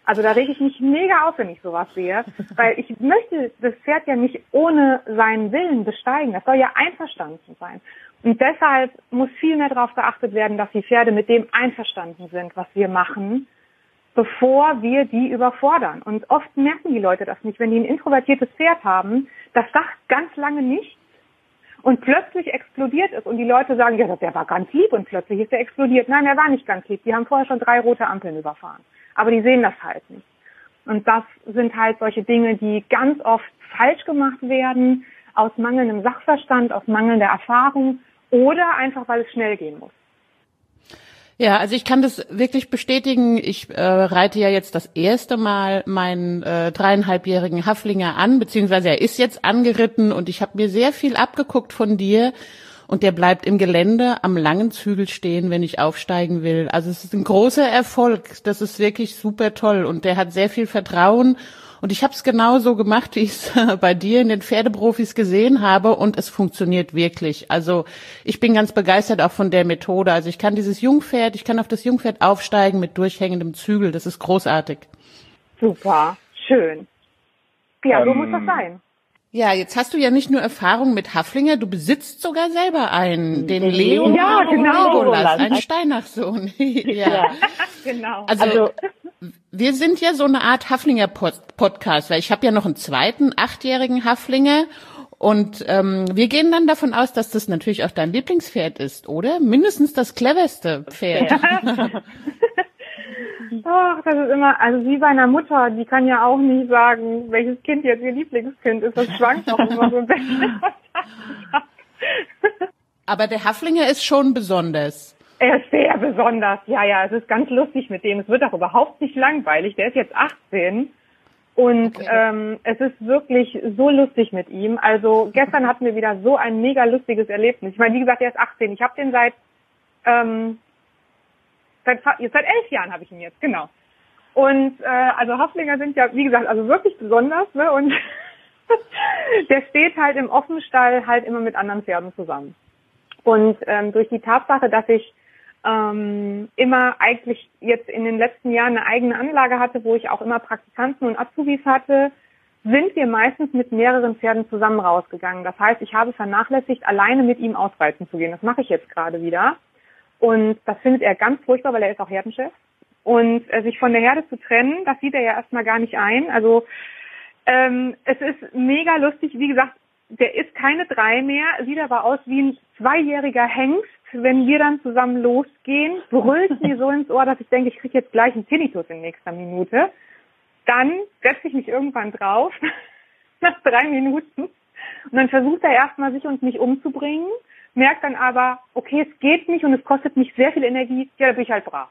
Also da rege ich mich mega auf, wenn ich sowas sehe, <laughs> weil ich möchte das Pferd ja nicht ohne seinen Willen besteigen. Das soll ja einverstanden sein. Und deshalb muss viel mehr darauf geachtet werden, dass die Pferde mit dem einverstanden sind, was wir machen, bevor wir die überfordern. Und oft merken die Leute das nicht. Wenn die ein introvertiertes Pferd haben, das sagt ganz lange nichts und plötzlich explodiert es und die Leute sagen, ja, der war ganz lieb und plötzlich ist er explodiert. Nein, er war nicht ganz lieb. Die haben vorher schon drei rote Ampeln überfahren. Aber die sehen das halt nicht. Und das sind halt solche Dinge, die ganz oft falsch gemacht werden, aus mangelndem Sachverstand, aus mangelnder Erfahrung oder einfach, weil es schnell gehen muss. Ja, also ich kann das wirklich bestätigen. Ich äh, reite ja jetzt das erste Mal meinen äh, dreieinhalbjährigen Haflinger an, beziehungsweise er ist jetzt angeritten und ich habe mir sehr viel abgeguckt von dir und der bleibt im Gelände am langen Zügel stehen, wenn ich aufsteigen will. Also es ist ein großer Erfolg. Das ist wirklich super toll und der hat sehr viel Vertrauen und ich habe es genauso gemacht, wie ich es <laughs> bei dir in den Pferdeprofis gesehen habe und es funktioniert wirklich. Also ich bin ganz begeistert auch von der Methode. Also ich kann dieses Jungpferd, ich kann auf das Jungpferd aufsteigen mit durchhängendem Zügel. Das ist großartig. Super, schön. Ja, ähm, so muss das sein. Ja, jetzt hast du ja nicht nur Erfahrung mit Haflinger, du besitzt sogar selber einen, den Leo ja, genau. Legolas, einen Steinachsohn. <laughs> ja. ja, genau. Also, also wir sind ja so eine Art Haflinger-Podcast, weil ich habe ja noch einen zweiten achtjährigen Haflinger und ähm, wir gehen dann davon aus, dass das natürlich auch dein Lieblingspferd ist, oder? Mindestens das cleverste Pferd. Ja. <laughs> Ach, das ist immer, also wie bei einer Mutter, die kann ja auch nie sagen, welches Kind jetzt ihr Lieblingskind ist. Das schwankt auch immer so ein bisschen. <laughs> Aber der Haflinger ist schon besonders. Er ist sehr besonders. Ja, ja, es ist ganz lustig mit dem. Es wird auch überhaupt nicht langweilig. Der ist jetzt 18 und okay. ähm, es ist wirklich so lustig mit ihm. Also gestern hatten wir wieder so ein mega lustiges Erlebnis. Ich meine, wie gesagt, er ist 18. Ich habe den seit ähm, seit seit elf Jahren habe ich ihn jetzt, genau. Und äh, also Haflinger sind ja, wie gesagt, also wirklich besonders, ne? Und <laughs> der steht halt im Offenstall halt immer mit anderen Pferden zusammen. Und ähm, durch die Tatsache, dass ich ähm, immer eigentlich jetzt in den letzten Jahren eine eigene Anlage hatte, wo ich auch immer Praktikanten und Azubis hatte, sind wir meistens mit mehreren Pferden zusammen rausgegangen. Das heißt, ich habe vernachlässigt, alleine mit ihm ausreiten zu gehen. Das mache ich jetzt gerade wieder. Und das findet er ganz furchtbar, weil er ist auch Herdenchef. Und äh, sich von der Herde zu trennen, das sieht er ja erstmal gar nicht ein. Also ähm, es ist mega lustig. Wie gesagt, der ist keine drei mehr, sieht aber aus wie ein zweijähriger Hengst wenn wir dann zusammen losgehen, brüllt mir so ins Ohr, dass ich denke, ich kriege jetzt gleich einen Tinnitus in nächster Minute. Dann setze ich mich irgendwann drauf, <laughs> nach drei Minuten, und dann versucht er erstmal sich und mich umzubringen, merkt dann aber, okay, es geht nicht und es kostet mich sehr viel Energie, ja, da bin ich halt brav.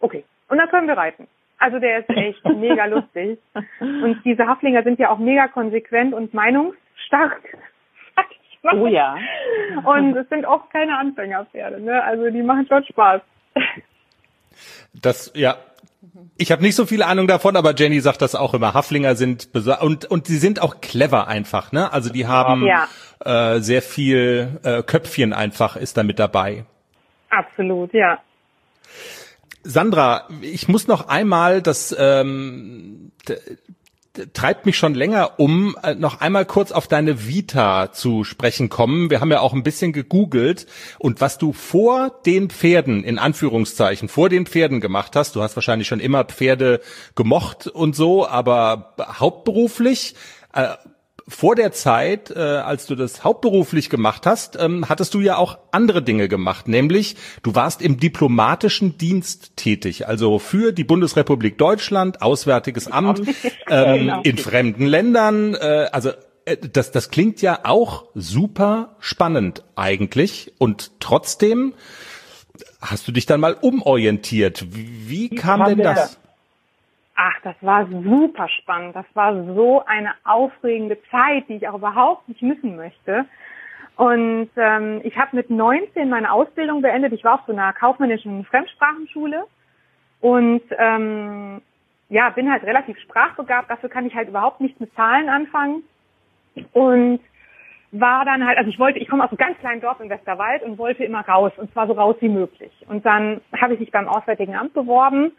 Okay. Und dann können wir reiten. Also der ist echt <laughs> mega lustig. Und diese Haflinger sind ja auch mega konsequent und meinungsstark. Oh ja. <laughs> Und es sind oft keine Anfängerpferde, ne? Also die machen schon Spaß. Das, ja, ich habe nicht so viel Ahnung davon, aber Jenny sagt das auch immer. Haflinger sind und und die sind auch clever einfach, ne? Also die haben ja. äh, sehr viel äh, Köpfchen einfach ist da mit dabei. Absolut, ja. Sandra, ich muss noch einmal das ähm, treibt mich schon länger um, äh, noch einmal kurz auf deine Vita zu sprechen kommen. Wir haben ja auch ein bisschen gegoogelt und was du vor den Pferden, in Anführungszeichen, vor den Pferden gemacht hast, du hast wahrscheinlich schon immer Pferde gemocht und so, aber hauptberuflich, äh, vor der Zeit, äh, als du das hauptberuflich gemacht hast, ähm, hattest du ja auch andere Dinge gemacht, nämlich du warst im diplomatischen Dienst tätig, also für die Bundesrepublik Deutschland, Auswärtiges Amt, <laughs> ähm, genau. in fremden Ländern, äh, also äh, das, das klingt ja auch super spannend eigentlich und trotzdem hast du dich dann mal umorientiert. Wie, wie kam denn das? Ach, das war super spannend. Das war so eine aufregende Zeit, die ich auch überhaupt nicht missen möchte. Und ähm, ich habe mit 19 meine Ausbildung beendet. Ich war auf so einer kaufmännischen Fremdsprachenschule und ähm, ja, bin halt relativ sprachbegabt. Dafür kann ich halt überhaupt nichts mit Zahlen anfangen. Und war dann halt, also ich wollte, ich komme aus einem ganz kleinen Dorf im Westerwald und wollte immer raus und zwar so raus wie möglich. Und dann habe ich mich beim Auswärtigen Amt beworben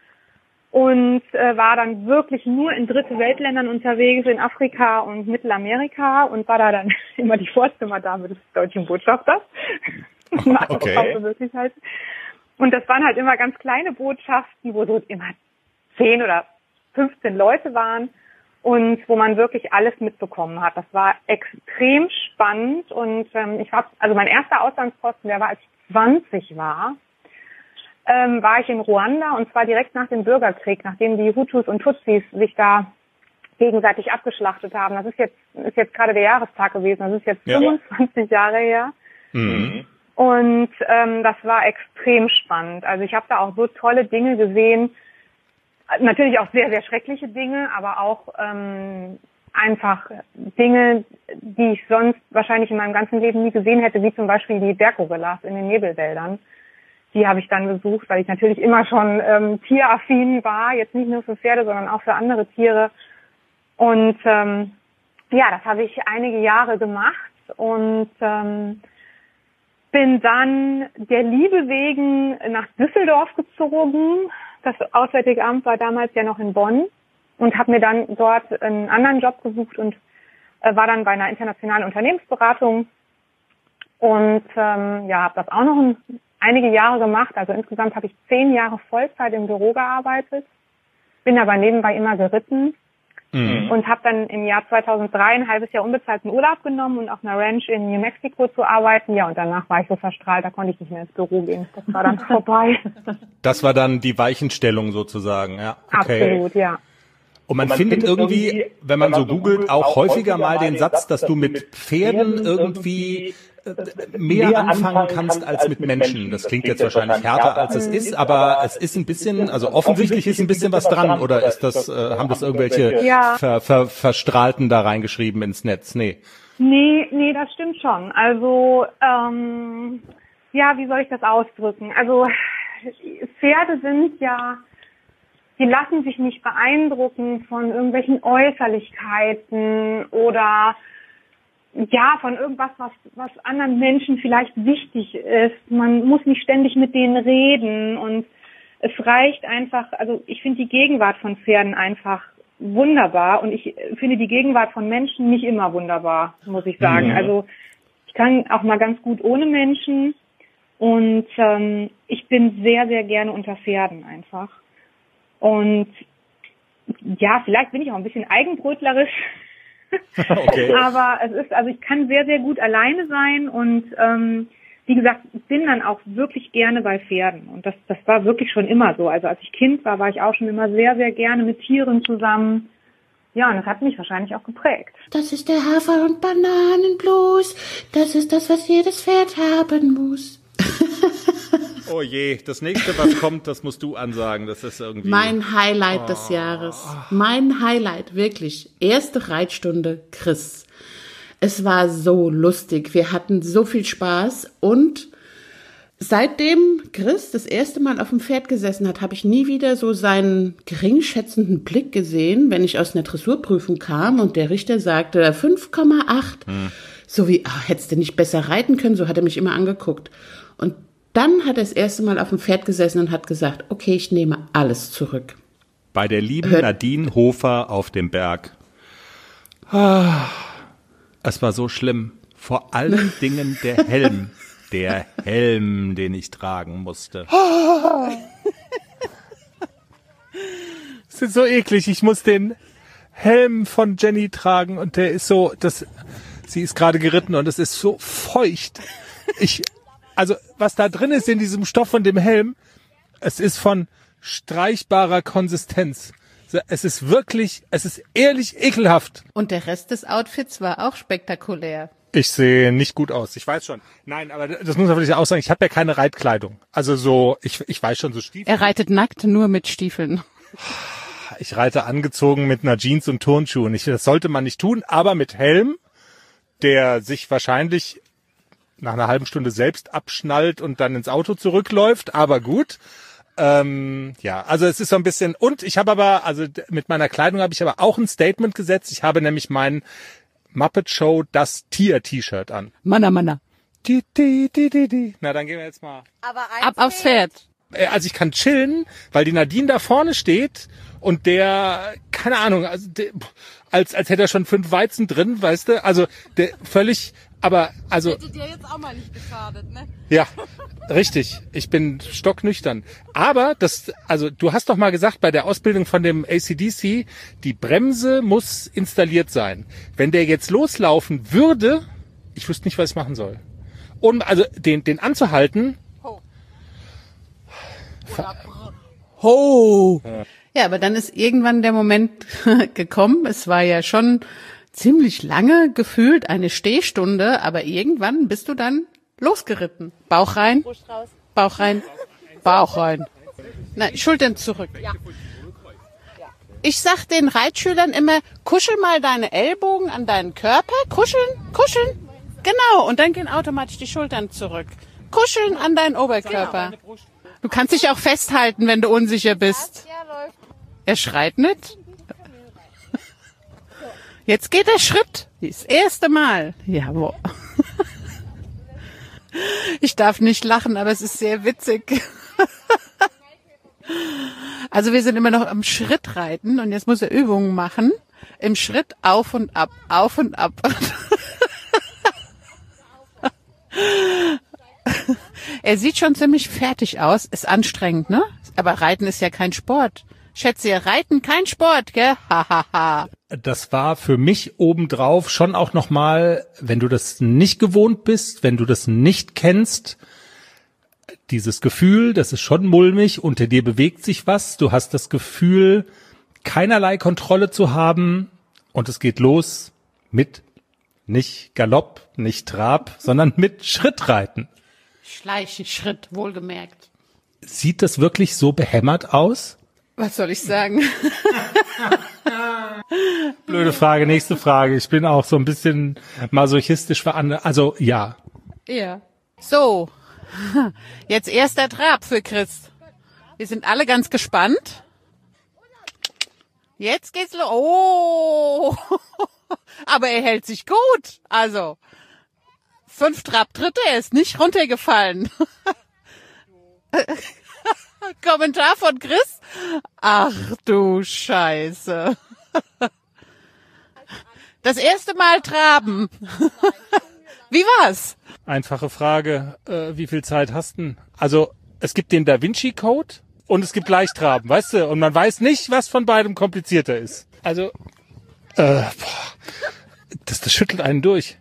und äh, war dann wirklich nur in dritte Weltländern unterwegs, in Afrika und Mittelamerika und war da dann <laughs> immer die Vorzimmerdame des deutschen Botschafters. <laughs> okay. Und das waren halt immer ganz kleine Botschaften, wo so immer zehn oder 15 Leute waren und wo man wirklich alles mitbekommen hat. Das war extrem spannend und ähm, ich habe, also mein erster Auslandsposten, der war, als ich 20 war ähm, war ich in Ruanda und zwar direkt nach dem Bürgerkrieg, nachdem die Hutus und Tutsis sich da gegenseitig abgeschlachtet haben. Das ist jetzt ist jetzt gerade der Jahrestag gewesen. Das ist jetzt ja. 25 Jahre her. Mhm. Und ähm, das war extrem spannend. Also ich habe da auch so tolle Dinge gesehen. Natürlich auch sehr, sehr schreckliche Dinge, aber auch ähm, einfach Dinge, die ich sonst wahrscheinlich in meinem ganzen Leben nie gesehen hätte, wie zum Beispiel die Berggorillas in den Nebelwäldern die habe ich dann besucht, weil ich natürlich immer schon ähm, tieraffin war, jetzt nicht nur für Pferde, sondern auch für andere Tiere. Und ähm, ja, das habe ich einige Jahre gemacht und ähm, bin dann der Liebe wegen nach Düsseldorf gezogen. Das Auswärtige Amt war damals ja noch in Bonn und habe mir dann dort einen anderen Job gesucht und äh, war dann bei einer internationalen Unternehmensberatung und ähm, ja, habe das auch noch ein einige Jahre gemacht. Also insgesamt habe ich zehn Jahre Vollzeit im Büro gearbeitet, bin aber nebenbei immer geritten mhm. und habe dann im Jahr 2003 ein halbes Jahr unbezahlten Urlaub genommen und auf einer Ranch in New Mexico zu arbeiten. Ja, und danach war ich so verstrahlt, da konnte ich nicht mehr ins Büro gehen. Das war dann <laughs> vorbei. Das war dann die Weichenstellung sozusagen, ja. Okay. Absolut, ja. Und man, man findet, findet irgendwie, wenn man, wenn man so googelt, auch häufiger mal den Satz, dass du mit Pferden irgendwie mehr, mehr anfangen kannst als mit Menschen. Das klingt jetzt wahrscheinlich härter, als es ist, aber es ist ein bisschen, also offensichtlich ist ein bisschen was dran, oder ist das, äh, haben das irgendwelche ja. ver, ver, Verstrahlten da reingeschrieben ins Netz? Nee. Nee, nee, das stimmt schon. Also, ähm, ja, wie soll ich das ausdrücken? Also, Pferde sind ja, die lassen sich nicht beeindrucken von irgendwelchen Äußerlichkeiten oder ja, von irgendwas, was, was anderen Menschen vielleicht wichtig ist. Man muss nicht ständig mit denen reden und es reicht einfach, also ich finde die Gegenwart von Pferden einfach wunderbar und ich finde die Gegenwart von Menschen nicht immer wunderbar, muss ich sagen. Mhm. Also ich kann auch mal ganz gut ohne Menschen und ähm, ich bin sehr, sehr gerne unter Pferden einfach. Und ja, vielleicht bin ich auch ein bisschen eigenbrötlerisch, <laughs> <laughs> okay. Aber es ist, also ich kann sehr, sehr gut alleine sein und ähm, wie gesagt, ich bin dann auch wirklich gerne bei Pferden. Und das, das war wirklich schon immer so. Also als ich Kind war, war ich auch schon immer sehr, sehr gerne mit Tieren zusammen. Ja, und das hat mich wahrscheinlich auch geprägt. Das ist der Hafer- und Bananenblues. Das ist das, was jedes Pferd haben muss. Oh je, das nächste, was kommt, das musst du ansagen. Das ist irgendwie. Mein Highlight oh. des Jahres. Mein Highlight, wirklich. Erste Reitstunde Chris. Es war so lustig. Wir hatten so viel Spaß und Seitdem Chris das erste Mal auf dem Pferd gesessen hat, habe ich nie wieder so seinen geringschätzenden Blick gesehen, wenn ich aus einer Dressurprüfung kam und der Richter sagte 5,8. Hm. So wie, ach, hättest du nicht besser reiten können, so hat er mich immer angeguckt. Und Dann hat er das erste Mal auf dem Pferd gesessen und hat gesagt, okay, ich nehme alles zurück. Bei der lieben Hört- Nadine Hofer auf dem Berg. Ah, es war so schlimm. Vor allen <laughs> Dingen der Helm. Der Helm, den ich tragen musste. <laughs> Das ist so eklig. Ich muss den Helm von Jenny tragen und der ist so, das, sie ist gerade geritten und es ist so feucht. Ich, also, was da drin ist in diesem Stoff von dem Helm, es ist von streichbarer Konsistenz. Es ist wirklich, es ist ehrlich ekelhaft. Und der Rest des Outfits war auch spektakulär. Ich sehe nicht gut aus. Ich weiß schon. Nein, aber das muss man wirklich auch sagen. Ich habe ja keine Reitkleidung. Also so, ich, ich weiß schon so Stiefel. Er reitet nackt nur mit Stiefeln. Ich reite angezogen mit einer Jeans und Turnschuhen. Ich, das sollte man nicht tun, aber mit Helm, der sich wahrscheinlich nach einer halben Stunde selbst abschnallt und dann ins Auto zurückläuft. Aber gut. Ähm, ja, also es ist so ein bisschen. Und ich habe aber, also mit meiner Kleidung habe ich aber auch ein Statement gesetzt. Ich habe nämlich mein Muppet Show das Tier-T-Shirt an. Manna, Manna. Die, die, die, die, die. Na, dann gehen wir jetzt mal. Ab aufs Pferd. Äh, also ich kann chillen, weil die Nadine da vorne steht und der, keine Ahnung, also der, als, als hätte er schon fünf Weizen drin, weißt du? Also der völlig, aber also dir jetzt auch mal nicht geschadet, ne? ja, richtig. Ich bin stocknüchtern. Aber das, also du hast doch mal gesagt, bei der Ausbildung von dem ACDC, die Bremse muss installiert sein. Wenn der jetzt loslaufen würde, ich wüsste nicht, was ich machen soll. Und also den, den anzuhalten. Ho! Ja, aber dann ist irgendwann der Moment <laughs> gekommen. Es war ja schon ziemlich lange gefühlt eine Stehstunde, aber irgendwann bist du dann losgeritten. Bauch rein, Bauch rein, Bauch rein. Nein, Schultern zurück. Ich sag den Reitschülern immer, kuschel mal deine Ellbogen an deinen Körper, kuscheln, kuscheln. Genau, und dann gehen automatisch die Schultern zurück. Kuscheln an deinen Oberkörper. Du kannst dich auch festhalten, wenn du unsicher bist. Er schreit nicht. Jetzt geht der Schritt. Das erste Mal. Jawohl. Ich darf nicht lachen, aber es ist sehr witzig. Also wir sind immer noch am Schritt reiten und jetzt muss er Übungen machen. Im Schritt auf und ab, auf und ab. Er sieht schon ziemlich fertig aus. Ist anstrengend, ne? Aber Reiten ist ja kein Sport. Schätze, Reiten kein Sport, gell? <laughs> Hahaha. das war für mich obendrauf schon auch nochmal, wenn du das nicht gewohnt bist, wenn du das nicht kennst, dieses Gefühl, das ist schon mulmig, unter dir bewegt sich was, du hast das Gefühl, keinerlei Kontrolle zu haben und es geht los mit nicht Galopp, nicht Trab, sondern mit Schrittreiten. Schleichschritt, wohlgemerkt. Sieht das wirklich so behämmert aus? Was soll ich sagen? <laughs> Blöde Frage, nächste Frage. Ich bin auch so ein bisschen masochistisch veranlagt. Also ja, Ja. So. <laughs> Jetzt erster Trab für Chris. Wir sind alle ganz gespannt. Jetzt geht's los. Oh. <laughs> Aber er hält sich gut. Also. Fünf Trab dritte, er ist nicht runtergefallen. <laughs> Kommentar von Chris. Ach du Scheiße. <laughs> Das erste Mal traben. <laughs> Wie war's? Einfache Frage, äh, wie viel Zeit hast du? Also, es gibt den Da Vinci Code und es gibt Leichtraben, weißt du? Und man weiß nicht, was von beidem komplizierter ist. Also, äh, boah, das, das schüttelt einen durch.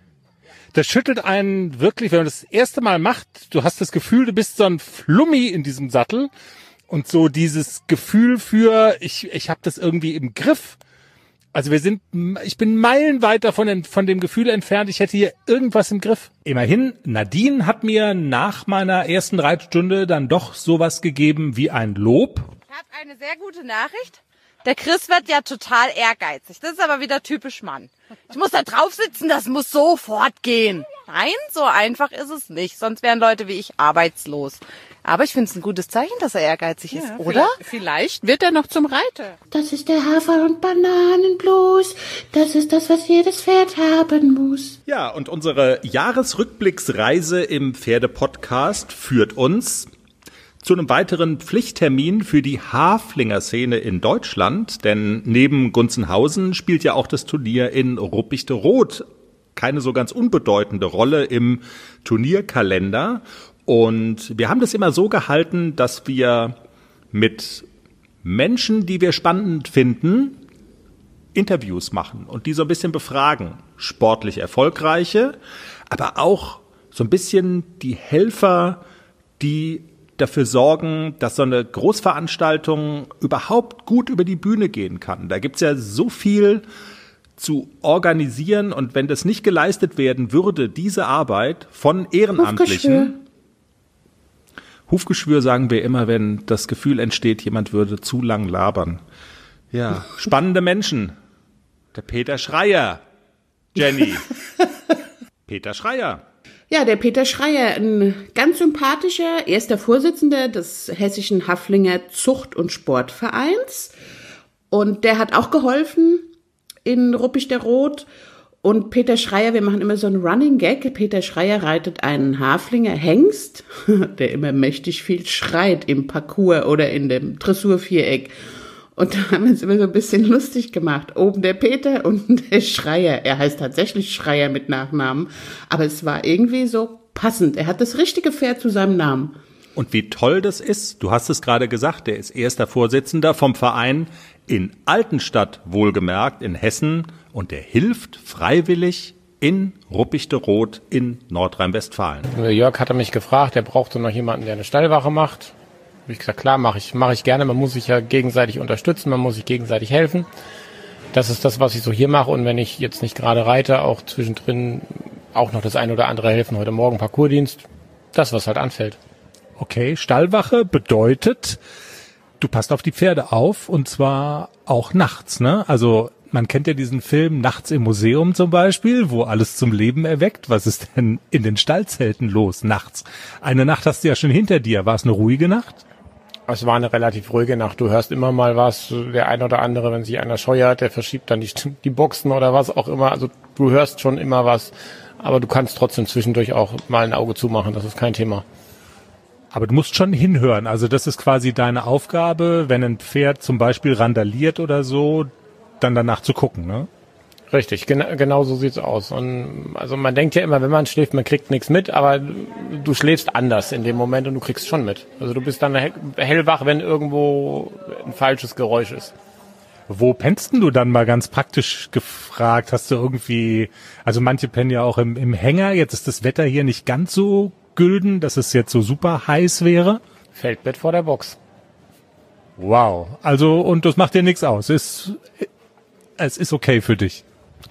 Das schüttelt einen wirklich, wenn man das erste Mal macht, du hast das Gefühl, du bist so ein Flummi in diesem Sattel und so dieses Gefühl für, ich, ich habe das irgendwie im Griff. Also wir sind, ich bin meilenweit davon von dem Gefühl entfernt, ich hätte hier irgendwas im Griff. Immerhin, Nadine hat mir nach meiner ersten Reitstunde dann doch sowas gegeben wie ein Lob. Ich habe eine sehr gute Nachricht. Der Chris wird ja total ehrgeizig. Das ist aber wieder typisch Mann. Ich muss da drauf sitzen, das muss sofort gehen. Nein, so einfach ist es nicht. Sonst wären Leute wie ich arbeitslos. Aber ich finde es ein gutes Zeichen, dass er ehrgeizig ist, oder? Vielleicht wird er noch zum Reiter. Das ist der Hafer- und Bananenblues. Das ist das, was jedes Pferd haben muss. Ja, und unsere Jahresrückblicksreise im Pferdepodcast führt uns zu einem weiteren Pflichttermin für die Haflinger-Szene in Deutschland, denn neben Gunzenhausen spielt ja auch das Turnier in Ruppichte-Rot keine so ganz unbedeutende Rolle im Turnierkalender. Und wir haben das immer so gehalten, dass wir mit Menschen, die wir spannend finden, Interviews machen und die so ein bisschen befragen. Sportlich erfolgreiche, aber auch so ein bisschen die Helfer, die dafür sorgen, dass so eine Großveranstaltung überhaupt gut über die Bühne gehen kann. Da gibt's ja so viel zu organisieren und wenn das nicht geleistet werden würde, diese Arbeit von Ehrenamtlichen. Hufgeschwür sagen wir immer, wenn das Gefühl entsteht, jemand würde zu lang labern. Ja, spannende Menschen. Der Peter Schreier. Jenny. <laughs> Peter Schreier. Ja, der Peter Schreier, ein ganz sympathischer erster Vorsitzender des Hessischen Haflinger Zucht- und Sportvereins. Und der hat auch geholfen in Ruppig der Rot. Und Peter Schreier, wir machen immer so einen Running Gag. Peter Schreier reitet einen Haflinger Hengst, <laughs> der immer mächtig viel schreit im Parcours oder in dem Dressurviereck. Und da haben wir uns immer so ein bisschen lustig gemacht. Oben der Peter und <laughs> der Schreier. Er heißt tatsächlich Schreier mit Nachnamen. Aber es war irgendwie so passend. Er hat das richtige Pferd zu seinem Namen. Und wie toll das ist, du hast es gerade gesagt, der ist erster Vorsitzender vom Verein in Altenstadt, wohlgemerkt, in Hessen. Und der hilft freiwillig in Ruppichte-Rot in Nordrhein-Westfalen. Jörg hatte mich gefragt, er brauchte noch jemanden, der eine Stallwache macht. Hab ich gesagt, klar, mache ich, mache ich gerne. Man muss sich ja gegenseitig unterstützen, man muss sich gegenseitig helfen. Das ist das, was ich so hier mache. Und wenn ich jetzt nicht gerade reite, auch zwischendrin auch noch das eine oder andere helfen. Heute Morgen Parcoursdienst. Das, was halt anfällt. Okay, Stallwache bedeutet, du passt auf die Pferde auf und zwar auch nachts, ne? Also man kennt ja diesen Film Nachts im Museum zum Beispiel, wo alles zum Leben erweckt. Was ist denn in den Stallzelten los nachts? Eine Nacht hast du ja schon hinter dir. War es eine ruhige Nacht? Es war eine relativ ruhige Nacht. Du hörst immer mal was, der ein oder andere, wenn sich einer scheuert, der verschiebt dann die, <laughs> die Boxen oder was auch immer. Also du hörst schon immer was, aber du kannst trotzdem zwischendurch auch mal ein Auge zumachen. Das ist kein Thema. Aber du musst schon hinhören. Also das ist quasi deine Aufgabe, wenn ein Pferd zum Beispiel randaliert oder so, dann danach zu gucken, ne? Richtig, genau, genau so sieht's aus. Und also man denkt ja immer, wenn man schläft, man kriegt nichts mit, aber du schläfst anders in dem Moment und du kriegst schon mit. Also du bist dann hellwach, wenn irgendwo ein falsches Geräusch ist. Wo pennst denn du dann mal ganz praktisch gefragt? Hast du irgendwie, also manche pennen ja auch im, im Hänger, jetzt ist das Wetter hier nicht ganz so gülden, dass es jetzt so super heiß wäre? Feldbett vor der Box. Wow. Also, und das macht dir nichts aus. Ist, es ist okay für dich.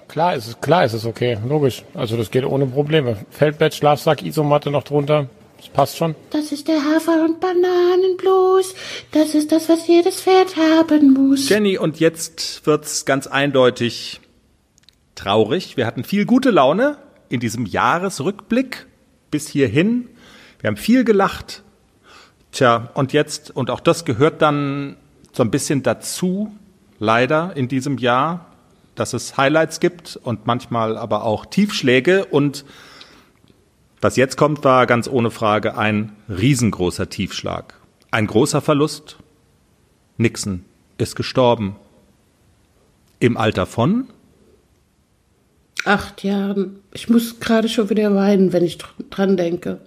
Klar ist es, klar ist es okay. Logisch. Also, das geht ohne Probleme. Feldbett, Schlafsack, Isomatte noch drunter. Das passt schon. Das ist der Hafer- und Bananenblues. Das ist das, was jedes Pferd haben muss. Jenny, und jetzt wird's ganz eindeutig traurig. Wir hatten viel gute Laune in diesem Jahresrückblick bis hierhin. Wir haben viel gelacht. Tja, und jetzt, und auch das gehört dann so ein bisschen dazu, leider in diesem Jahr, dass es Highlights gibt und manchmal aber auch Tiefschläge. Und was jetzt kommt, war ganz ohne Frage ein riesengroßer Tiefschlag. Ein großer Verlust. Nixon ist gestorben. Im Alter von? Acht Jahren. Ich muss gerade schon wieder weinen, wenn ich dran denke.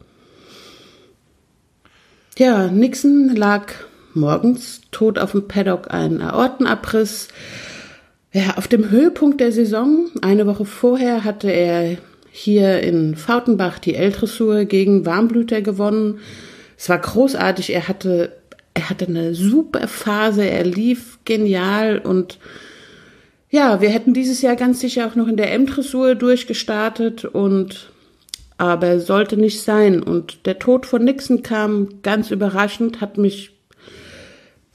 Ja, Nixon lag morgens tot auf dem Paddock, ein Aortenabriss. Ja, auf dem Höhepunkt der Saison, eine Woche vorher, hatte er hier in Fautenbach die L-Dressur gegen Warmblüter gewonnen. Es war großartig. Er hatte, er hatte eine super Phase. Er lief genial und ja, wir hätten dieses Jahr ganz sicher auch noch in der M-Dressur durchgestartet und aber sollte nicht sein. Und der Tod von Nixon kam ganz überraschend, hat mich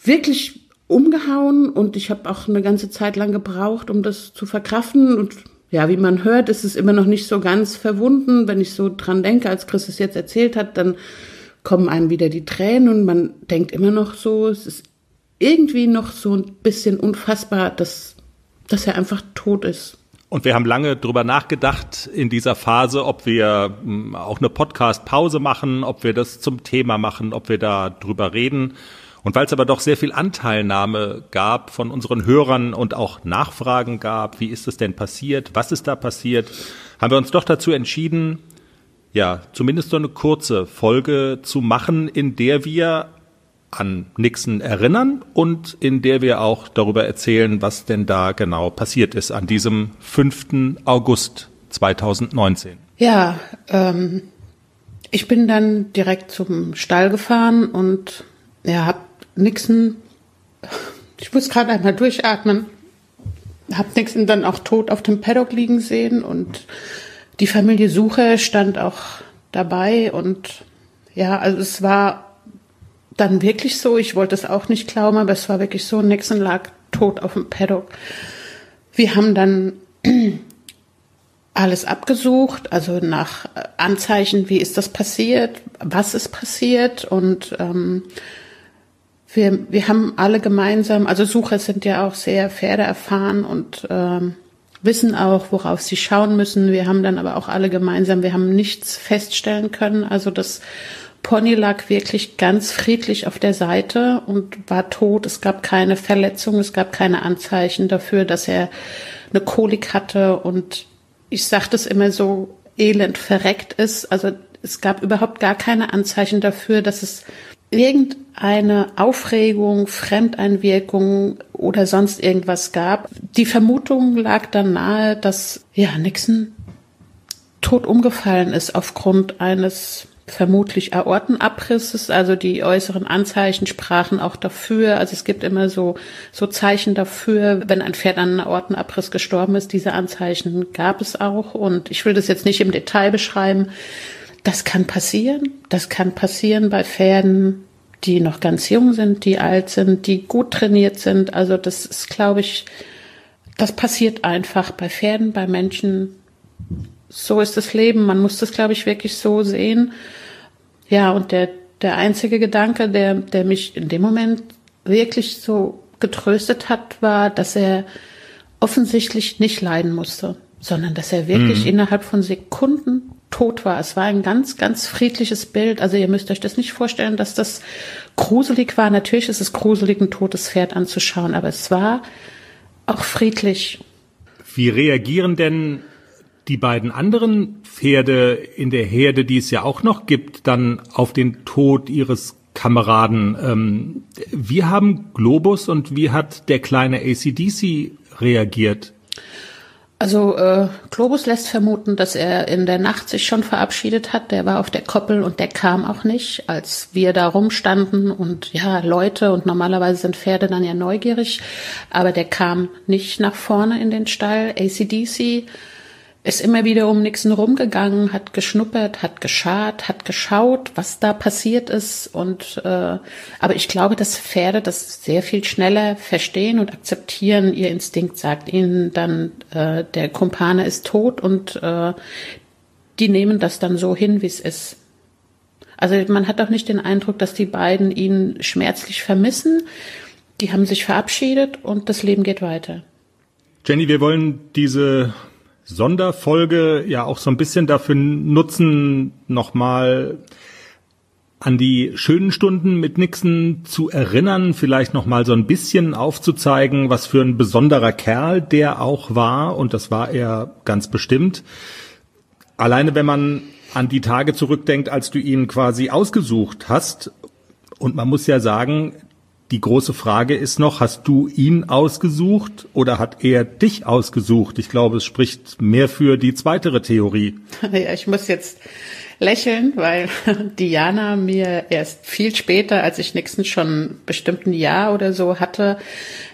wirklich umgehauen und ich habe auch eine ganze Zeit lang gebraucht, um das zu verkraften. Und ja, wie man hört, ist es immer noch nicht so ganz verwunden. Wenn ich so dran denke, als Chris es jetzt erzählt hat, dann kommen einem wieder die Tränen und man denkt immer noch so, es ist irgendwie noch so ein bisschen unfassbar, dass, dass er einfach tot ist. Und wir haben lange drüber nachgedacht in dieser Phase, ob wir hm, auch eine Podcast-Pause machen, ob wir das zum Thema machen, ob wir da drüber reden. Und weil es aber doch sehr viel Anteilnahme gab von unseren Hörern und auch Nachfragen gab, wie ist es denn passiert, was ist da passiert, haben wir uns doch dazu entschieden, ja, zumindest so eine kurze Folge zu machen, in der wir an Nixon erinnern und in der wir auch darüber erzählen, was denn da genau passiert ist an diesem 5. August 2019. Ja, ähm, ich bin dann direkt zum Stall gefahren und ja, hab Nixon, ich muss gerade einmal durchatmen, hab Nixon dann auch tot auf dem Paddock liegen sehen und die Familie Suche stand auch dabei und ja, also es war dann wirklich so. Ich wollte es auch nicht glauben, aber es war wirklich so. Nixon lag tot auf dem Paddock. Wir haben dann <clears throat> alles abgesucht, also nach Anzeichen, wie ist das passiert, was ist passiert und ähm, wir, wir haben alle gemeinsam, also Sucher sind ja auch sehr Pferde erfahren und ähm, wissen auch, worauf sie schauen müssen. Wir haben dann aber auch alle gemeinsam, wir haben nichts feststellen können. Also das Pony lag wirklich ganz friedlich auf der Seite und war tot. Es gab keine Verletzung, es gab keine Anzeichen dafür, dass er eine Kolik hatte und ich sage das immer so elend verreckt ist. Also es gab überhaupt gar keine Anzeichen dafür, dass es irgendeine Aufregung, Fremdeinwirkung oder sonst irgendwas gab. Die Vermutung lag dann nahe, dass ja Nixon tot umgefallen ist aufgrund eines vermutlich Aortenabrisses, also die äußeren Anzeichen sprachen auch dafür. Also es gibt immer so, so Zeichen dafür, wenn ein Pferd an einem Aortenabriss gestorben ist. Diese Anzeichen gab es auch und ich will das jetzt nicht im Detail beschreiben. Das kann passieren. Das kann passieren bei Pferden, die noch ganz jung sind, die alt sind, die gut trainiert sind. Also das ist, glaube ich, das passiert einfach bei Pferden, bei Menschen so ist das Leben. Man muss das, glaube ich, wirklich so sehen. Ja, und der, der einzige Gedanke, der, der mich in dem Moment wirklich so getröstet hat, war, dass er offensichtlich nicht leiden musste, sondern dass er wirklich mhm. innerhalb von Sekunden tot war. Es war ein ganz, ganz friedliches Bild. Also ihr müsst euch das nicht vorstellen, dass das gruselig war. Natürlich ist es gruselig, ein totes Pferd anzuschauen, aber es war auch friedlich. Wie reagieren denn die beiden anderen Pferde in der Herde, die es ja auch noch gibt, dann auf den Tod ihres Kameraden. Ähm, wie haben Globus und wie hat der kleine ACDC reagiert? Also äh, Globus lässt vermuten, dass er in der Nacht sich schon verabschiedet hat. Der war auf der Koppel und der kam auch nicht, als wir da rumstanden und ja, Leute und normalerweise sind Pferde dann ja neugierig, aber der kam nicht nach vorne in den Stall. ACDC ist immer wieder um Nixon rumgegangen, hat geschnuppert, hat geschart, hat geschaut, was da passiert ist. Und äh, aber ich glaube, dass Pferde das sehr viel schneller verstehen und akzeptieren. Ihr Instinkt sagt ihnen dann, äh, der Kumpane ist tot und äh, die nehmen das dann so hin, wie es ist. Also man hat auch nicht den Eindruck, dass die beiden ihn schmerzlich vermissen. Die haben sich verabschiedet und das Leben geht weiter. Jenny, wir wollen diese Sonderfolge ja auch so ein bisschen dafür nutzen, nochmal an die schönen Stunden mit Nixon zu erinnern, vielleicht nochmal so ein bisschen aufzuzeigen, was für ein besonderer Kerl der auch war. Und das war er ganz bestimmt. Alleine wenn man an die Tage zurückdenkt, als du ihn quasi ausgesucht hast. Und man muss ja sagen, die große Frage ist noch, hast du ihn ausgesucht oder hat er dich ausgesucht? Ich glaube, es spricht mehr für die zweitere Theorie. <laughs> Ja, ich muss jetzt lächeln, weil <laughs> Diana mir erst viel später, als ich Nixon schon bestimmt ein Jahr oder so hatte,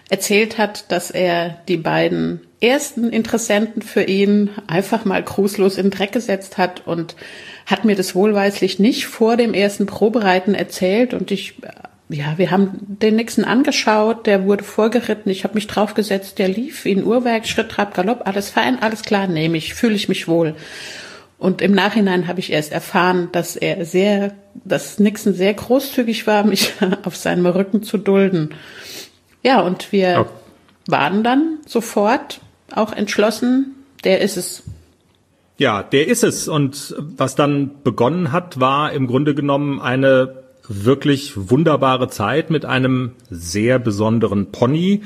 erzählt hat, dass er die beiden ersten Interessenten für ihn einfach mal grußlos in den Dreck gesetzt hat und hat mir das wohlweislich nicht vor dem ersten Probereiten erzählt und ich ja, wir haben den Nixon angeschaut, der wurde vorgeritten, ich habe mich draufgesetzt, der lief in Uhrwerk, Schritt, Trab, Galopp, alles fein, alles klar, nehme ich, fühle ich mich wohl. Und im Nachhinein habe ich erst erfahren, dass er sehr, dass Nixon sehr großzügig war, mich <laughs> auf seinem Rücken zu dulden. Ja, und wir okay. waren dann sofort auch entschlossen, der ist es. Ja, der ist es. Und was dann begonnen hat, war im Grunde genommen eine wirklich wunderbare Zeit mit einem sehr besonderen Pony.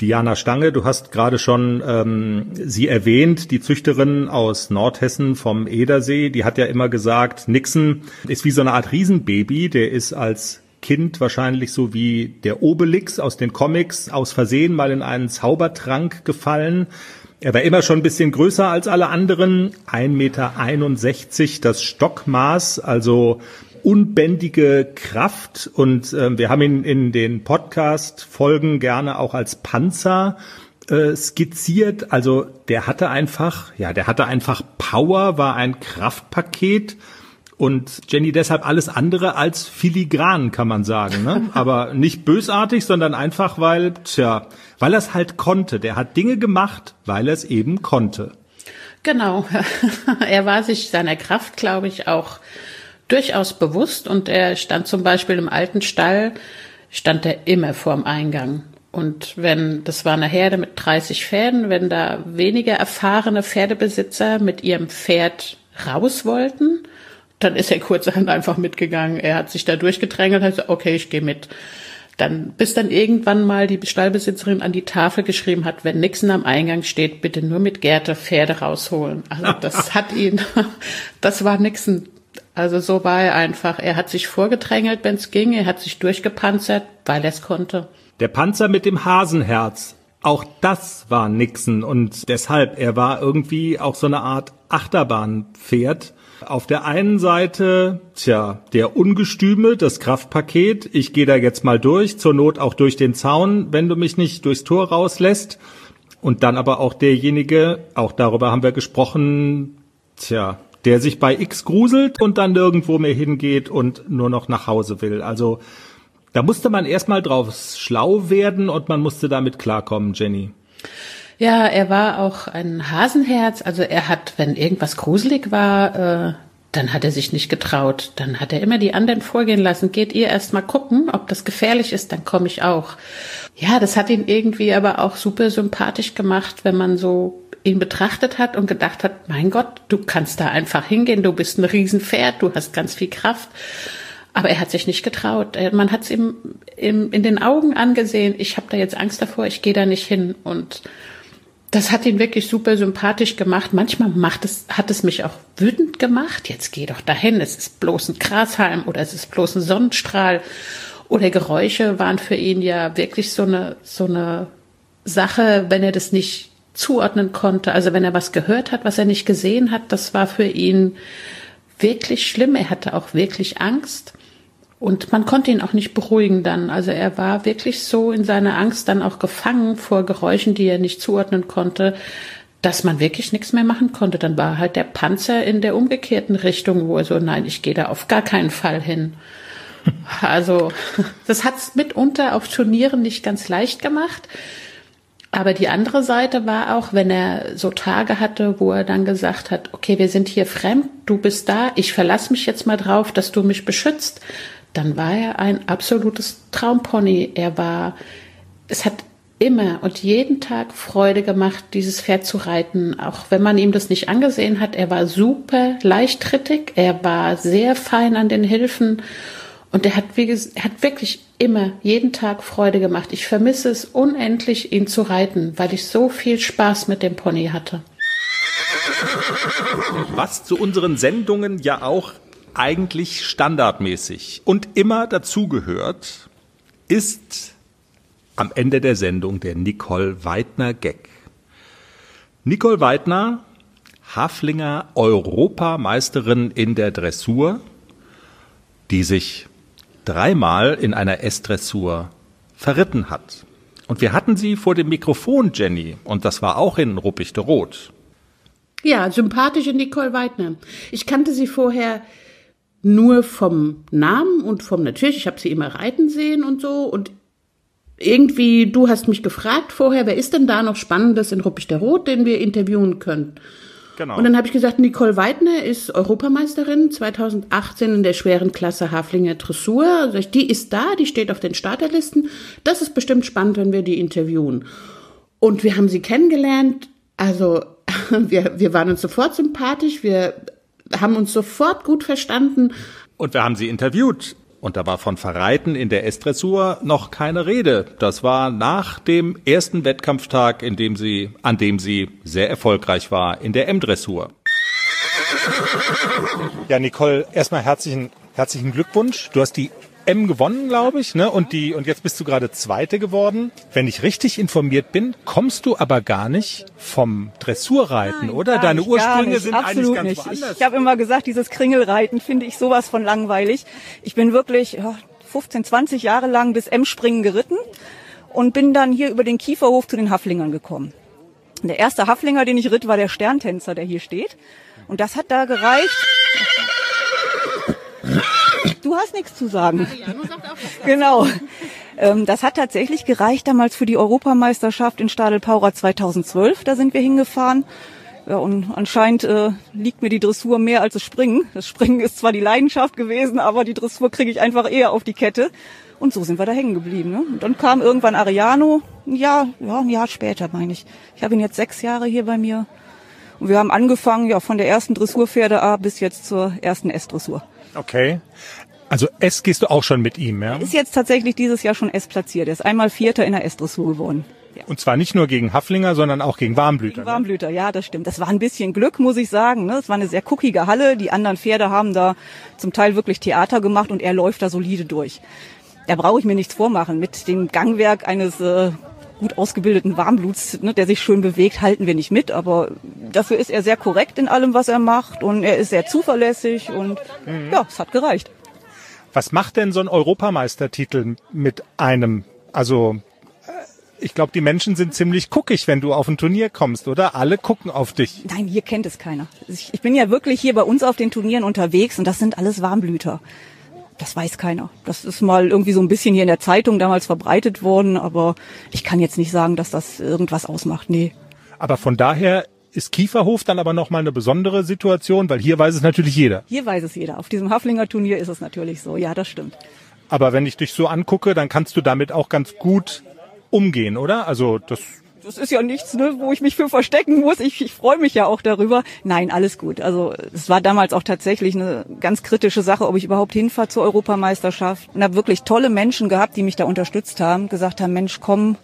Diana Stange, du hast gerade schon ähm, sie erwähnt, die Züchterin aus Nordhessen vom Edersee, die hat ja immer gesagt, Nixon ist wie so eine Art Riesenbaby, der ist als Kind wahrscheinlich so wie der Obelix aus den Comics aus Versehen mal in einen Zaubertrank gefallen, er war immer schon ein bisschen größer als alle anderen, 1,61 Meter das Stockmaß, also unbändige Kraft. Und äh, wir haben ihn in den Podcast-Folgen gerne auch als Panzer äh, skizziert. Also der hatte einfach, ja, der hatte einfach Power, war ein Kraftpaket und Jenny deshalb alles andere als filigran, kann man sagen. Ne? <laughs> Aber nicht bösartig, sondern einfach, weil, tja, weil er es halt konnte. Der hat Dinge gemacht, weil er es eben konnte. Genau. <laughs> er war sich seiner Kraft, glaube ich, auch durchaus bewusst und er stand zum Beispiel im alten Stall, stand er immer vorm Eingang. Und wenn, das war eine Herde mit 30 Pferden, wenn da weniger erfahrene Pferdebesitzer mit ihrem Pferd raus wollten, dann ist er kurzerhand einfach mitgegangen. Er hat sich da durchgedrängelt, hat gesagt, okay, ich gehe mit. Dann, bis dann irgendwann mal die Stallbesitzerin an die Tafel geschrieben hat, wenn Nixon am Eingang steht, bitte nur mit Gerte Pferde rausholen. Also das <laughs> hat ihn, das war Nixon. Also so war er einfach. Er hat sich vorgedrängelt, wenn es ging. Er hat sich durchgepanzert, weil er es konnte. Der Panzer mit dem Hasenherz. Auch das war Nixon und deshalb, er war irgendwie auch so eine Art Achterbahnpferd auf der einen Seite, tja, der Ungestüme, das Kraftpaket. Ich gehe da jetzt mal durch, zur Not auch durch den Zaun, wenn du mich nicht durchs Tor rauslässt. Und dann aber auch derjenige, auch darüber haben wir gesprochen, tja, der sich bei X gruselt und dann nirgendwo mehr hingeht und nur noch nach Hause will. Also da musste man erstmal drauf schlau werden und man musste damit klarkommen, Jenny. Ja, er war auch ein Hasenherz. Also er hat, wenn irgendwas gruselig war, äh, dann hat er sich nicht getraut. Dann hat er immer die anderen vorgehen lassen. Geht ihr erst mal gucken, ob das gefährlich ist, dann komme ich auch. Ja, das hat ihn irgendwie aber auch super sympathisch gemacht, wenn man so ihn betrachtet hat und gedacht hat, mein Gott, du kannst da einfach hingehen, du bist ein Riesenpferd, du hast ganz viel Kraft. Aber er hat sich nicht getraut. Man hat es ihm, ihm in den Augen angesehen, ich habe da jetzt Angst davor, ich gehe da nicht hin. Und das hat ihn wirklich super sympathisch gemacht. Manchmal macht es, hat es mich auch wütend gemacht. Jetzt geh doch dahin. Es ist bloß ein Grashalm oder es ist bloß ein Sonnenstrahl. Oder Geräusche waren für ihn ja wirklich so eine, so eine Sache, wenn er das nicht zuordnen konnte. Also wenn er was gehört hat, was er nicht gesehen hat, das war für ihn wirklich schlimm. Er hatte auch wirklich Angst. Und man konnte ihn auch nicht beruhigen dann. Also er war wirklich so in seiner Angst dann auch gefangen vor Geräuschen, die er nicht zuordnen konnte, dass man wirklich nichts mehr machen konnte. Dann war halt der Panzer in der umgekehrten Richtung, wo er so, nein, ich gehe da auf gar keinen Fall hin. <laughs> Also das hat es mitunter auf Turnieren nicht ganz leicht gemacht. Aber die andere Seite war auch, wenn er so Tage hatte, wo er dann gesagt hat, okay, wir sind hier fremd, du bist da, ich verlasse mich jetzt mal drauf, dass du mich beschützt, dann war er ein absolutes Traumpony. Er war, es hat immer und jeden Tag Freude gemacht, dieses Pferd zu reiten, auch wenn man ihm das nicht angesehen hat. Er war super leichttrittig, er war sehr fein an den Hilfen und er hat, wie gesagt, hat wirklich immer jeden Tag Freude gemacht. Ich vermisse es unendlich, ihn zu reiten, weil ich so viel Spaß mit dem Pony hatte. Was zu unseren Sendungen ja auch eigentlich standardmäßig und immer dazugehört, ist am Ende der Sendung der Nicole Weidner Gag. Nicole Weidner, Haflinger Europameisterin in der Dressur, die sich dreimal in einer S-Dressur verritten hat. Und wir hatten sie vor dem Mikrofon, Jenny, und das war auch in Ruppichte Rot. Ja, sympathische Nicole Weidner. Ich kannte sie vorher nur vom Namen und vom natürlich, ich habe sie immer reiten sehen und so und irgendwie, du hast mich gefragt vorher, wer ist denn da noch Spannendes in Rot, den wir interviewen können? Genau. Und dann habe ich gesagt, Nicole Weidner ist Europameisterin 2018 in der schweren Klasse Haflinger Dressur. Also ich, die ist da, die steht auf den Starterlisten. Das ist bestimmt spannend, wenn wir die interviewen. Und wir haben sie kennengelernt. Also <laughs> wir, wir waren uns sofort sympathisch, wir haben uns sofort gut verstanden. Und wir haben sie interviewt. Und da war von Verreiten in der S-Dressur noch keine Rede. Das war nach dem ersten Wettkampftag, in dem sie, an dem sie sehr erfolgreich war in der M-Dressur. Ja, Nicole, erstmal herzlichen, herzlichen Glückwunsch. Du hast die M gewonnen, glaube ich, ne? Und die und jetzt bist du gerade Zweite geworden. Wenn ich richtig informiert bin, kommst du aber gar nicht vom Dressurreiten, Nein, oder? Deine nicht, Ursprünge sind absolut eigentlich ganz nicht. woanders. Ich, ich habe immer gesagt, dieses Kringelreiten finde ich sowas von langweilig. Ich bin wirklich ja, 15, 20 Jahre lang bis M-Springen geritten und bin dann hier über den Kieferhof zu den Haflingern gekommen. Der erste Haflinger, den ich ritt, war der Sterntänzer, der hier steht. Und das hat da gereicht. Du hast nichts zu sagen. Genau. Ähm, das hat tatsächlich gereicht damals für die Europameisterschaft in Stadel-Paura 2012. Da sind wir hingefahren. Ja, und anscheinend äh, liegt mir die Dressur mehr als das Springen. Das Springen ist zwar die Leidenschaft gewesen, aber die Dressur kriege ich einfach eher auf die Kette. Und so sind wir da hängen geblieben. Ne? Und dann kam irgendwann Ariano, ein Jahr, ja, ein Jahr später, meine ich. Ich habe ihn jetzt sechs Jahre hier bei mir. Und wir haben angefangen, ja, von der ersten Dressurpferde A bis jetzt zur ersten S-Dressur. Okay. Also S gehst du auch schon mit ihm, ja? Ist jetzt tatsächlich dieses Jahr schon S platziert. Er ist einmal Vierter in der S-Dressur geworden. Und zwar nicht nur gegen Haflinger, sondern auch gegen Warmblüter. ne? Warmblüter, ja, das stimmt. Das war ein bisschen Glück, muss ich sagen. Ne? Es war eine sehr guckige Halle. Die anderen Pferde haben da zum Teil wirklich Theater gemacht und er läuft da solide durch. Da brauche ich mir nichts vormachen. Mit dem Gangwerk eines äh, gut ausgebildeten Warmbluts, ne, der sich schön bewegt, halten wir nicht mit. Aber dafür ist er sehr korrekt in allem, was er macht und er ist sehr zuverlässig und ja, es hat gereicht. Was macht denn so ein Europameistertitel mit einem? Also äh, ich glaube, die Menschen sind ziemlich guckig, wenn du auf ein Turnier kommst, oder? Alle gucken auf dich. Nein, hier kennt es keiner. Ich bin ja wirklich hier bei uns auf den Turnieren unterwegs und das sind alles Warmblüter. Das weiß keiner. Das ist mal irgendwie so ein bisschen hier in der Zeitung damals verbreitet worden, aber ich kann jetzt nicht sagen, dass das irgendwas ausmacht. Nee. Aber von daher ist Kieferhof dann aber nochmal eine besondere Situation, weil hier weiß es natürlich jeder. Hier weiß es jeder. Auf diesem Haflinger Turnier ist es natürlich so. Ja, das stimmt. Aber wenn ich dich so angucke, dann kannst du damit auch ganz gut umgehen, oder? Also das Das ist ja nichts, ne, wo ich mich für verstecken muss. Ich, ich freue mich ja auch darüber. Nein, alles gut. Also es war damals auch tatsächlich eine ganz kritische Sache, ob ich überhaupt hinfahre zur Europameisterschaft. Und habe wirklich tolle Menschen gehabt, die mich da unterstützt haben, gesagt haben, Mensch, komm,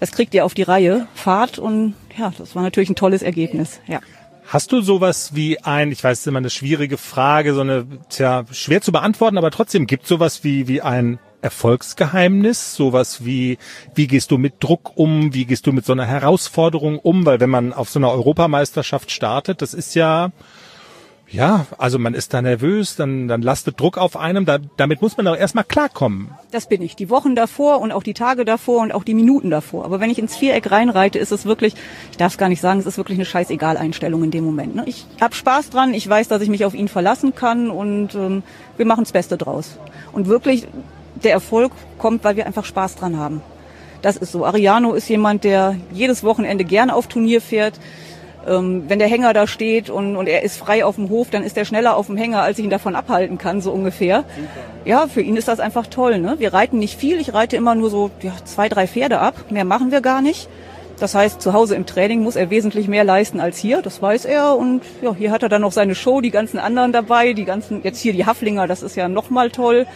das kriegt ihr auf die Reihe, fahrt. Und ja, das war natürlich ein tolles Ergebnis. Ja. Hast du sowas wie ein, ich weiß, es ist immer eine schwierige Frage, so eine, tja, schwer zu beantworten, aber trotzdem gibt sowas wie, wie ein Erfolgsgeheimnis, sowas wie, wie gehst du mit Druck um, wie gehst du mit so einer Herausforderung um, weil wenn man auf so einer Europameisterschaft startet, das ist ja, ja, also man ist da nervös, dann, dann lastet Druck auf einem, da, damit muss man doch erstmal klarkommen. Das bin ich. Die Wochen davor und auch die Tage davor und auch die Minuten davor. Aber wenn ich ins Viereck reinreite, ist es wirklich, ich darf es gar nicht sagen, es ist wirklich eine scheißegal-Einstellung in dem Moment. Ne? Ich habe Spaß dran, ich weiß, dass ich mich auf ihn verlassen kann und ähm, wir machen das Beste draus. Und wirklich, der Erfolg kommt, weil wir einfach Spaß dran haben. Das ist so. Ariano ist jemand, der jedes Wochenende gerne auf Turnier fährt. Ähm, wenn der Hänger da steht und, und er ist frei auf dem Hof, dann ist er schneller auf dem Hänger, als ich ihn davon abhalten kann, so ungefähr. Ja, für ihn ist das einfach toll. Ne? Wir reiten nicht viel. Ich reite immer nur so ja, zwei, drei Pferde ab. Mehr machen wir gar nicht. Das heißt, zu Hause im Training muss er wesentlich mehr leisten als hier. Das weiß er. Und ja, hier hat er dann noch seine Show, die ganzen anderen dabei, die ganzen, jetzt hier die Haflinger, das ist ja nochmal toll.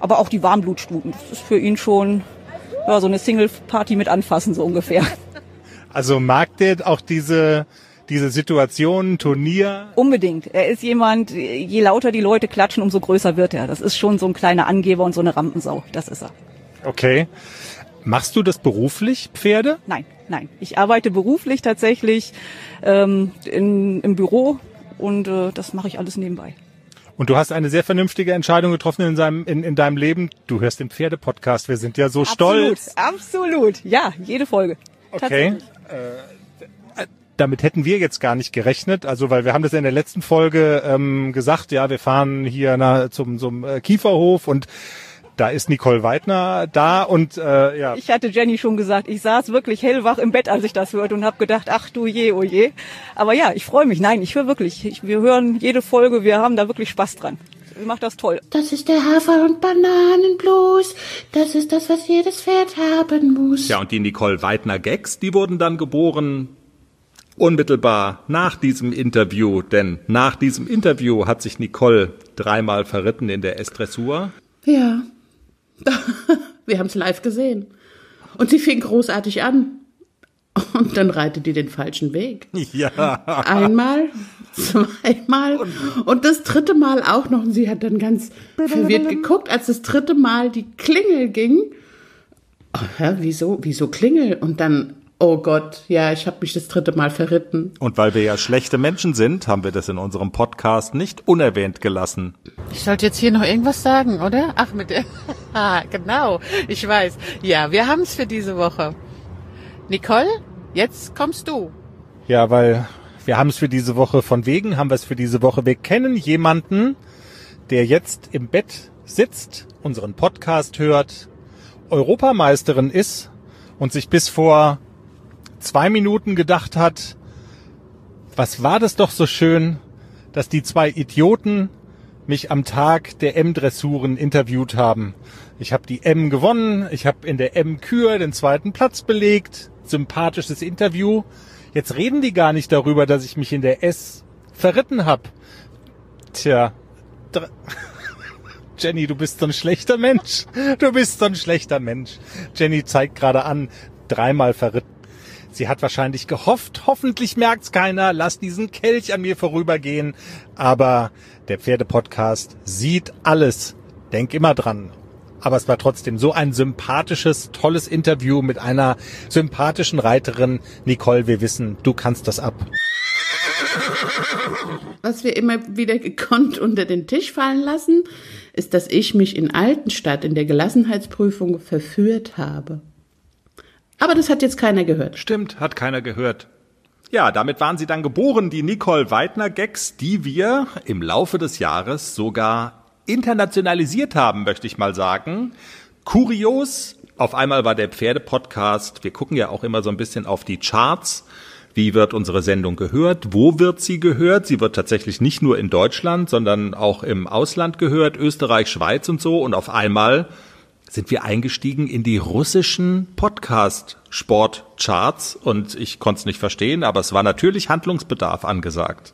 Aber auch die Warmblutstuten, das ist für ihn schon ja, so eine Single-Party mit anfassen, so ungefähr. Also mag der auch diese, diese Situation, Turnier? Unbedingt. Er ist jemand, je lauter die Leute klatschen, umso größer wird er. Das ist schon so ein kleiner Angeber und so eine Rampensau. Das ist er. Okay. Machst du das beruflich, Pferde? Nein, nein. Ich arbeite beruflich tatsächlich ähm, in, im Büro und äh, das mache ich alles nebenbei. Und du hast eine sehr vernünftige Entscheidung getroffen in, seinem, in, in deinem Leben. Du hörst den Pferdepodcast. Wir sind ja so absolut, stolz. Absolut. Ja, jede Folge. Okay. Äh, damit hätten wir jetzt gar nicht gerechnet, also weil wir haben das in der letzten Folge ähm, gesagt, ja, wir fahren hier na, zum, zum äh, Kieferhof und Da ist Nicole Weidner da und äh, ja. Ich hatte Jenny schon gesagt, ich saß wirklich hellwach im Bett, als ich das hörte und habe gedacht, ach du je, oh je. Aber ja, ich freue mich. Nein, ich höre wirklich. Ich, wir hören jede Folge, wir haben da wirklich Spaß dran. Ihr macht das toll. Das ist der Hafer- und Bananenblues. Das ist das, was jedes Pferd haben muss. Ja, und die Nicole Weidner Gags, die wurden dann geboren unmittelbar nach diesem Interview, denn nach diesem Interview hat sich Nicole dreimal verritten in der S-Dressur. Ja. <laughs> Wir haben es live gesehen. Und sie fing großartig an. Und dann reitet die den falschen Weg. Ja. Einmal, zweimal und das dritte Mal auch noch. Und sie hat dann ganz verwirrt geguckt, als das dritte Mal die Klingel ging. Oh, hä, wieso, wieso Klingel? Und dann, oh Gott, ja, ich habe mich das dritte Mal verritten. Und weil wir ja schlechte Menschen sind, haben wir das in unserem Podcast nicht unerwähnt gelassen. Ich sollte jetzt hier noch irgendwas sagen, oder? Ach, mit der. <laughs> Ah, genau. Ich weiß. Ja, wir haben es für diese Woche. Nicole, jetzt kommst du. Ja, weil wir haben es für diese Woche von wegen, haben wir es für diese Woche. Wir kennen jemanden, der jetzt im Bett sitzt, unseren Podcast hört, Europameisterin ist und sich bis vor zwei Minuten gedacht hat, was war das doch so schön, dass die zwei Idioten mich am Tag der M-Dressuren interviewt haben. Ich habe die M gewonnen, ich habe in der M-Kür den zweiten Platz belegt, sympathisches Interview. Jetzt reden die gar nicht darüber, dass ich mich in der S verritten hab. Tja, <laughs> Jenny, du bist so ein schlechter Mensch. Du bist so ein schlechter Mensch. Jenny zeigt gerade an, dreimal verritten. Sie hat wahrscheinlich gehofft, hoffentlich merkt's keiner, lass diesen Kelch an mir vorübergehen. Aber der Pferdepodcast sieht alles. Denk immer dran. Aber es war trotzdem so ein sympathisches, tolles Interview mit einer sympathischen Reiterin. Nicole, wir wissen, du kannst das ab. Was wir immer wieder gekonnt unter den Tisch fallen lassen, ist, dass ich mich in Altenstadt in der Gelassenheitsprüfung verführt habe. Aber das hat jetzt keiner gehört. Stimmt, hat keiner gehört. Ja, damit waren sie dann geboren, die Nicole Weidner Gags, die wir im Laufe des Jahres sogar internationalisiert haben, möchte ich mal sagen. Kurios, auf einmal war der Pferdepodcast, wir gucken ja auch immer so ein bisschen auf die Charts. Wie wird unsere Sendung gehört? Wo wird sie gehört? Sie wird tatsächlich nicht nur in Deutschland, sondern auch im Ausland gehört, Österreich, Schweiz und so. Und auf einmal sind wir eingestiegen in die russischen Podcast-Sport-Charts und ich konnte es nicht verstehen, aber es war natürlich Handlungsbedarf angesagt.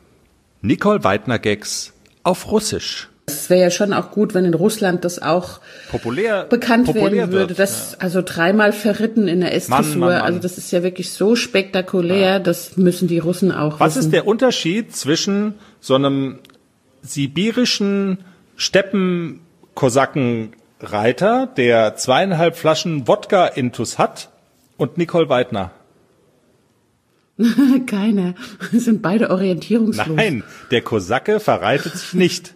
Nicole Weidner-Gags auf Russisch. Es wäre ja schon auch gut, wenn in Russland das auch Populär, bekannt populär werden würde. wird, Das, also dreimal verritten in der Mann, S-Dressur, Mann, Mann. also das ist ja wirklich so spektakulär, das müssen die Russen auch Was wissen. ist der Unterschied zwischen so einem sibirischen Steppen-Kosaken-Reiter, der zweieinhalb Flaschen Wodka intus hat, und Nicole Weidner? <laughs> Keiner. <laughs> sind beide orientierungslos. Nein, der Kosake verreitet sich nicht.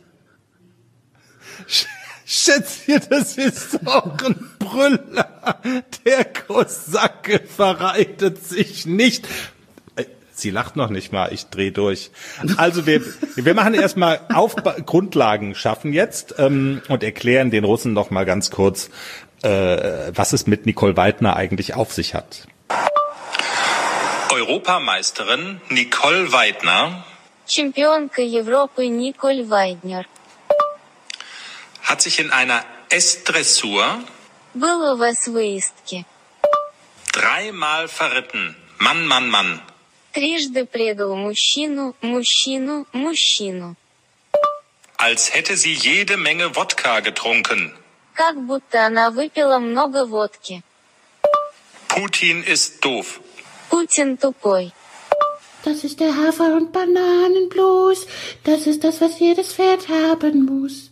Sch- Schätzchen, das ist doch ein Brüller. Der Kosake verreitet sich nicht. Äh, Sie lacht noch nicht mal, ich dreh durch. Also wir, wir machen erstmal auf Grundlagen schaffen jetzt ähm, und erklären den Russen noch mal ganz kurz, äh, was es mit Nicole Weidner eigentlich auf sich hat. Europameisterin Nicole Weidner Чемпионка Европы Николь Вайднер. hat sich in einer S-Dressur Было у вас выездки. dreimal verritten. Mann, Mann, Mann. Трижды предал мужчину, мужчину, мужчину. Als hätte sie jede Menge Wodka getrunken. Как будто она выпила много водки. Putin ist doof. Путин тупой. Das ist der Hafer- und Bananenblues. Das ist das, was jedes Pferd haben muss.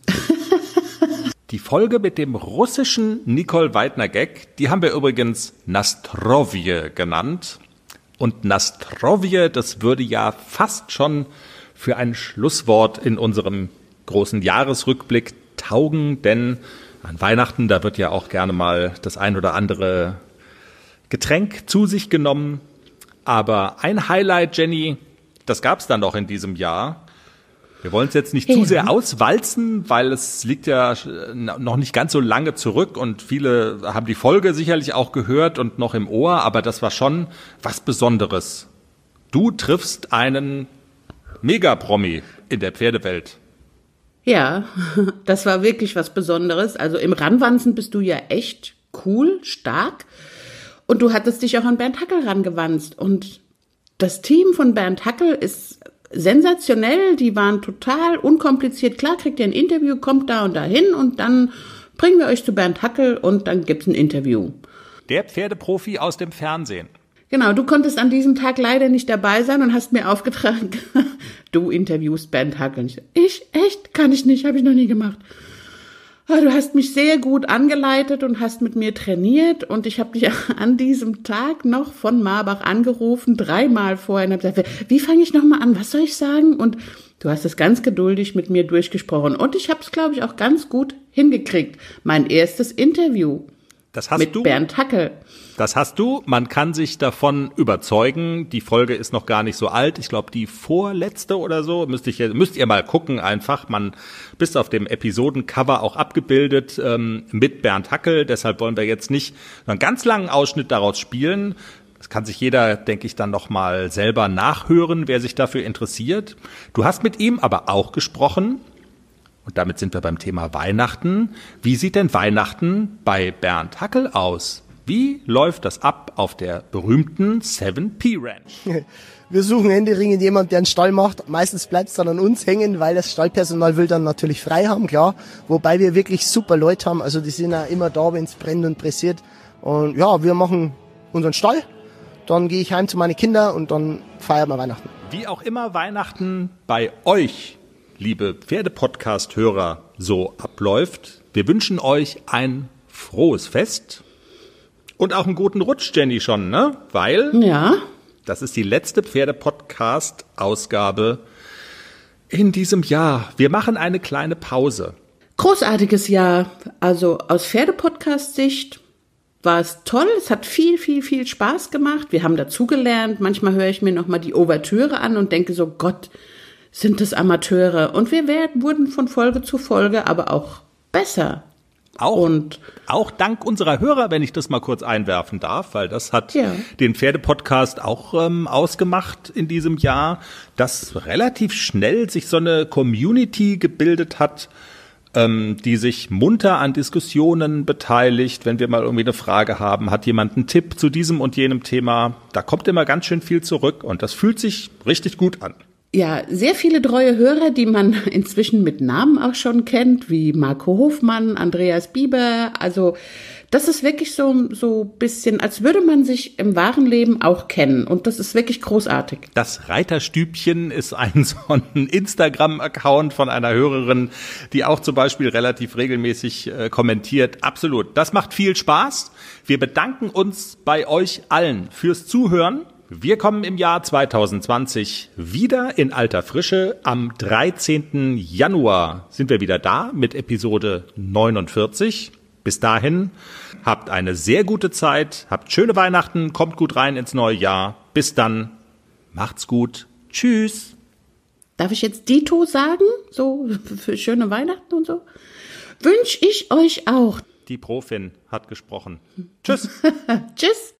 <laughs> Die Folge mit dem russischen Nicole Weidner Gag, die haben wir übrigens Nastrovje genannt. Und Nastrovje, das würde ja fast schon für ein Schlusswort in unserem großen Jahresrückblick taugen, denn an Weihnachten, da wird ja auch gerne mal das ein oder andere Getränk zu sich genommen. Aber ein Highlight, Jenny, das gab's dann noch in diesem Jahr. Wir wollen es jetzt nicht zu sehr auswalzen, weil es liegt ja äh, noch nicht ganz so lange zurück und viele haben die Folge sicherlich auch gehört und noch im Ohr, aber das war schon was Besonderes. Du triffst einen Megapromi in der Pferdewelt. Ja, <laughs> das war wirklich was Besonderes. Also im Ranwanzen bist du ja echt cool, stark. Und du hattest dich auch an Bernd Hackel rangewanzt. Und das Team von Bernd Hackel ist sensationell. Die waren total unkompliziert. Klar, kriegt ihr ein Interview, kommt da und dahin und dann bringen wir euch zu Bernd Hackel und dann gibt's ein Interview. Der Pferdeprofi aus dem Fernsehen. Genau, du konntest an diesem Tag leider nicht dabei sein und hast mir aufgetragen, <laughs> du interviewst Bernd Hackel. Ich, echt? Kann ich nicht, habe ich noch nie gemacht. <laughs> Du hast mich sehr gut angeleitet und hast mit mir trainiert und ich habe dich <laughs> an diesem Tag noch von Marbach angerufen, dreimal vorher und habe gesagt, wie fange ich nochmal an, was soll ich sagen? Und du hast es ganz geduldig mit mir durchgesprochen und ich habe es, glaube ich, auch ganz gut hingekriegt. Mein erstes Interview das hast mit du? Bernd Hackel. Das hast du. Man kann sich davon überzeugen. Die Folge ist noch gar nicht so alt. Ich glaube, die vorletzte oder so. Müsst, ich, müsst ihr mal gucken einfach. Man bist auf dem Episodencover auch abgebildet ähm, mit Bernd Hackel. Deshalb wollen wir jetzt nicht einen ganz langen Ausschnitt daraus spielen. Das kann sich jeder, denke ich, dann noch mal selber nachhören, wer sich dafür interessiert. Du hast mit ihm aber auch gesprochen. Und damit sind wir beim Thema Weihnachten. Wie sieht denn Weihnachten bei Bernd Hackel aus? Wie läuft das ab auf der berühmten 7P Ranch? <laughs> Wir suchen händeringend jemand, der einen Stall macht. Meistens bleibt es dann an uns hängen, weil das Stallpersonal will dann natürlich frei haben, klar. Wobei wir wirklich super Leute haben. Also die sind ja immer da, wenn es brennt und pressiert. Und ja, wir machen unseren Stall. Dann gehe ich heim zu meinen Kindern und dann feiern wir Weihnachten. Wie auch immer Weihnachten bei euch, liebe Pferdepodcast-Hörer, so abläuft. Wir wünschen euch ein frohes Fest und auch einen guten Rutsch, Jenny, schon, ne? Weil. Ja. Das ist die letzte Pferde-Podcast-Ausgabe in diesem Jahr. Wir machen eine kleine Pause. Großartiges Jahr. Also aus Pferdepodcast-Sicht war es toll. Es hat viel, viel, viel Spaß gemacht. Wir haben dazugelernt. Manchmal höre ich mir nochmal die Ouvertüre an und denke so, Gott, sind es Amateure. Und wir werden, wurden von Folge zu Folge aber auch besser. Auch, und auch dank unserer Hörer, wenn ich das mal kurz einwerfen darf, weil das hat ja. den Pferdepodcast auch ähm, ausgemacht in diesem Jahr, dass relativ schnell sich so eine Community gebildet hat, ähm, die sich munter an Diskussionen beteiligt. Wenn wir mal irgendwie eine Frage haben, hat jemand einen Tipp zu diesem und jenem Thema, da kommt immer ganz schön viel zurück und das fühlt sich richtig gut an ja, sehr viele treue Hörer, die man <laughs> inzwischen mit Namen auch schon kennt, wie Marco Hofmann, Andreas Bieber. Also das ist wirklich so so bisschen, als würde man sich im wahren Leben auch kennen. Und das ist wirklich großartig. Das Reiterstübchen ist ein <laughs> so ein Instagram-Account von einer Hörerin, die auch zum Beispiel relativ regelmäßig äh, kommentiert. Absolut. Das macht viel Spaß. Wir bedanken uns bei euch allen fürs Zuhören. Wir kommen im Jahr 2020 wieder in alter Frische. Am 13. Januar sind wir wieder da mit Episode 49. Bis dahin habt eine sehr gute Zeit, habt schöne Weihnachten, kommt gut rein ins neue Jahr. Bis dann, macht's gut. Tschüss. Darf ich jetzt Dito sagen? So <laughs> für schöne Weihnachten und so? Wünsch ich euch auch. Die Profin hat gesprochen. Tschüss. <laughs> Tschüss.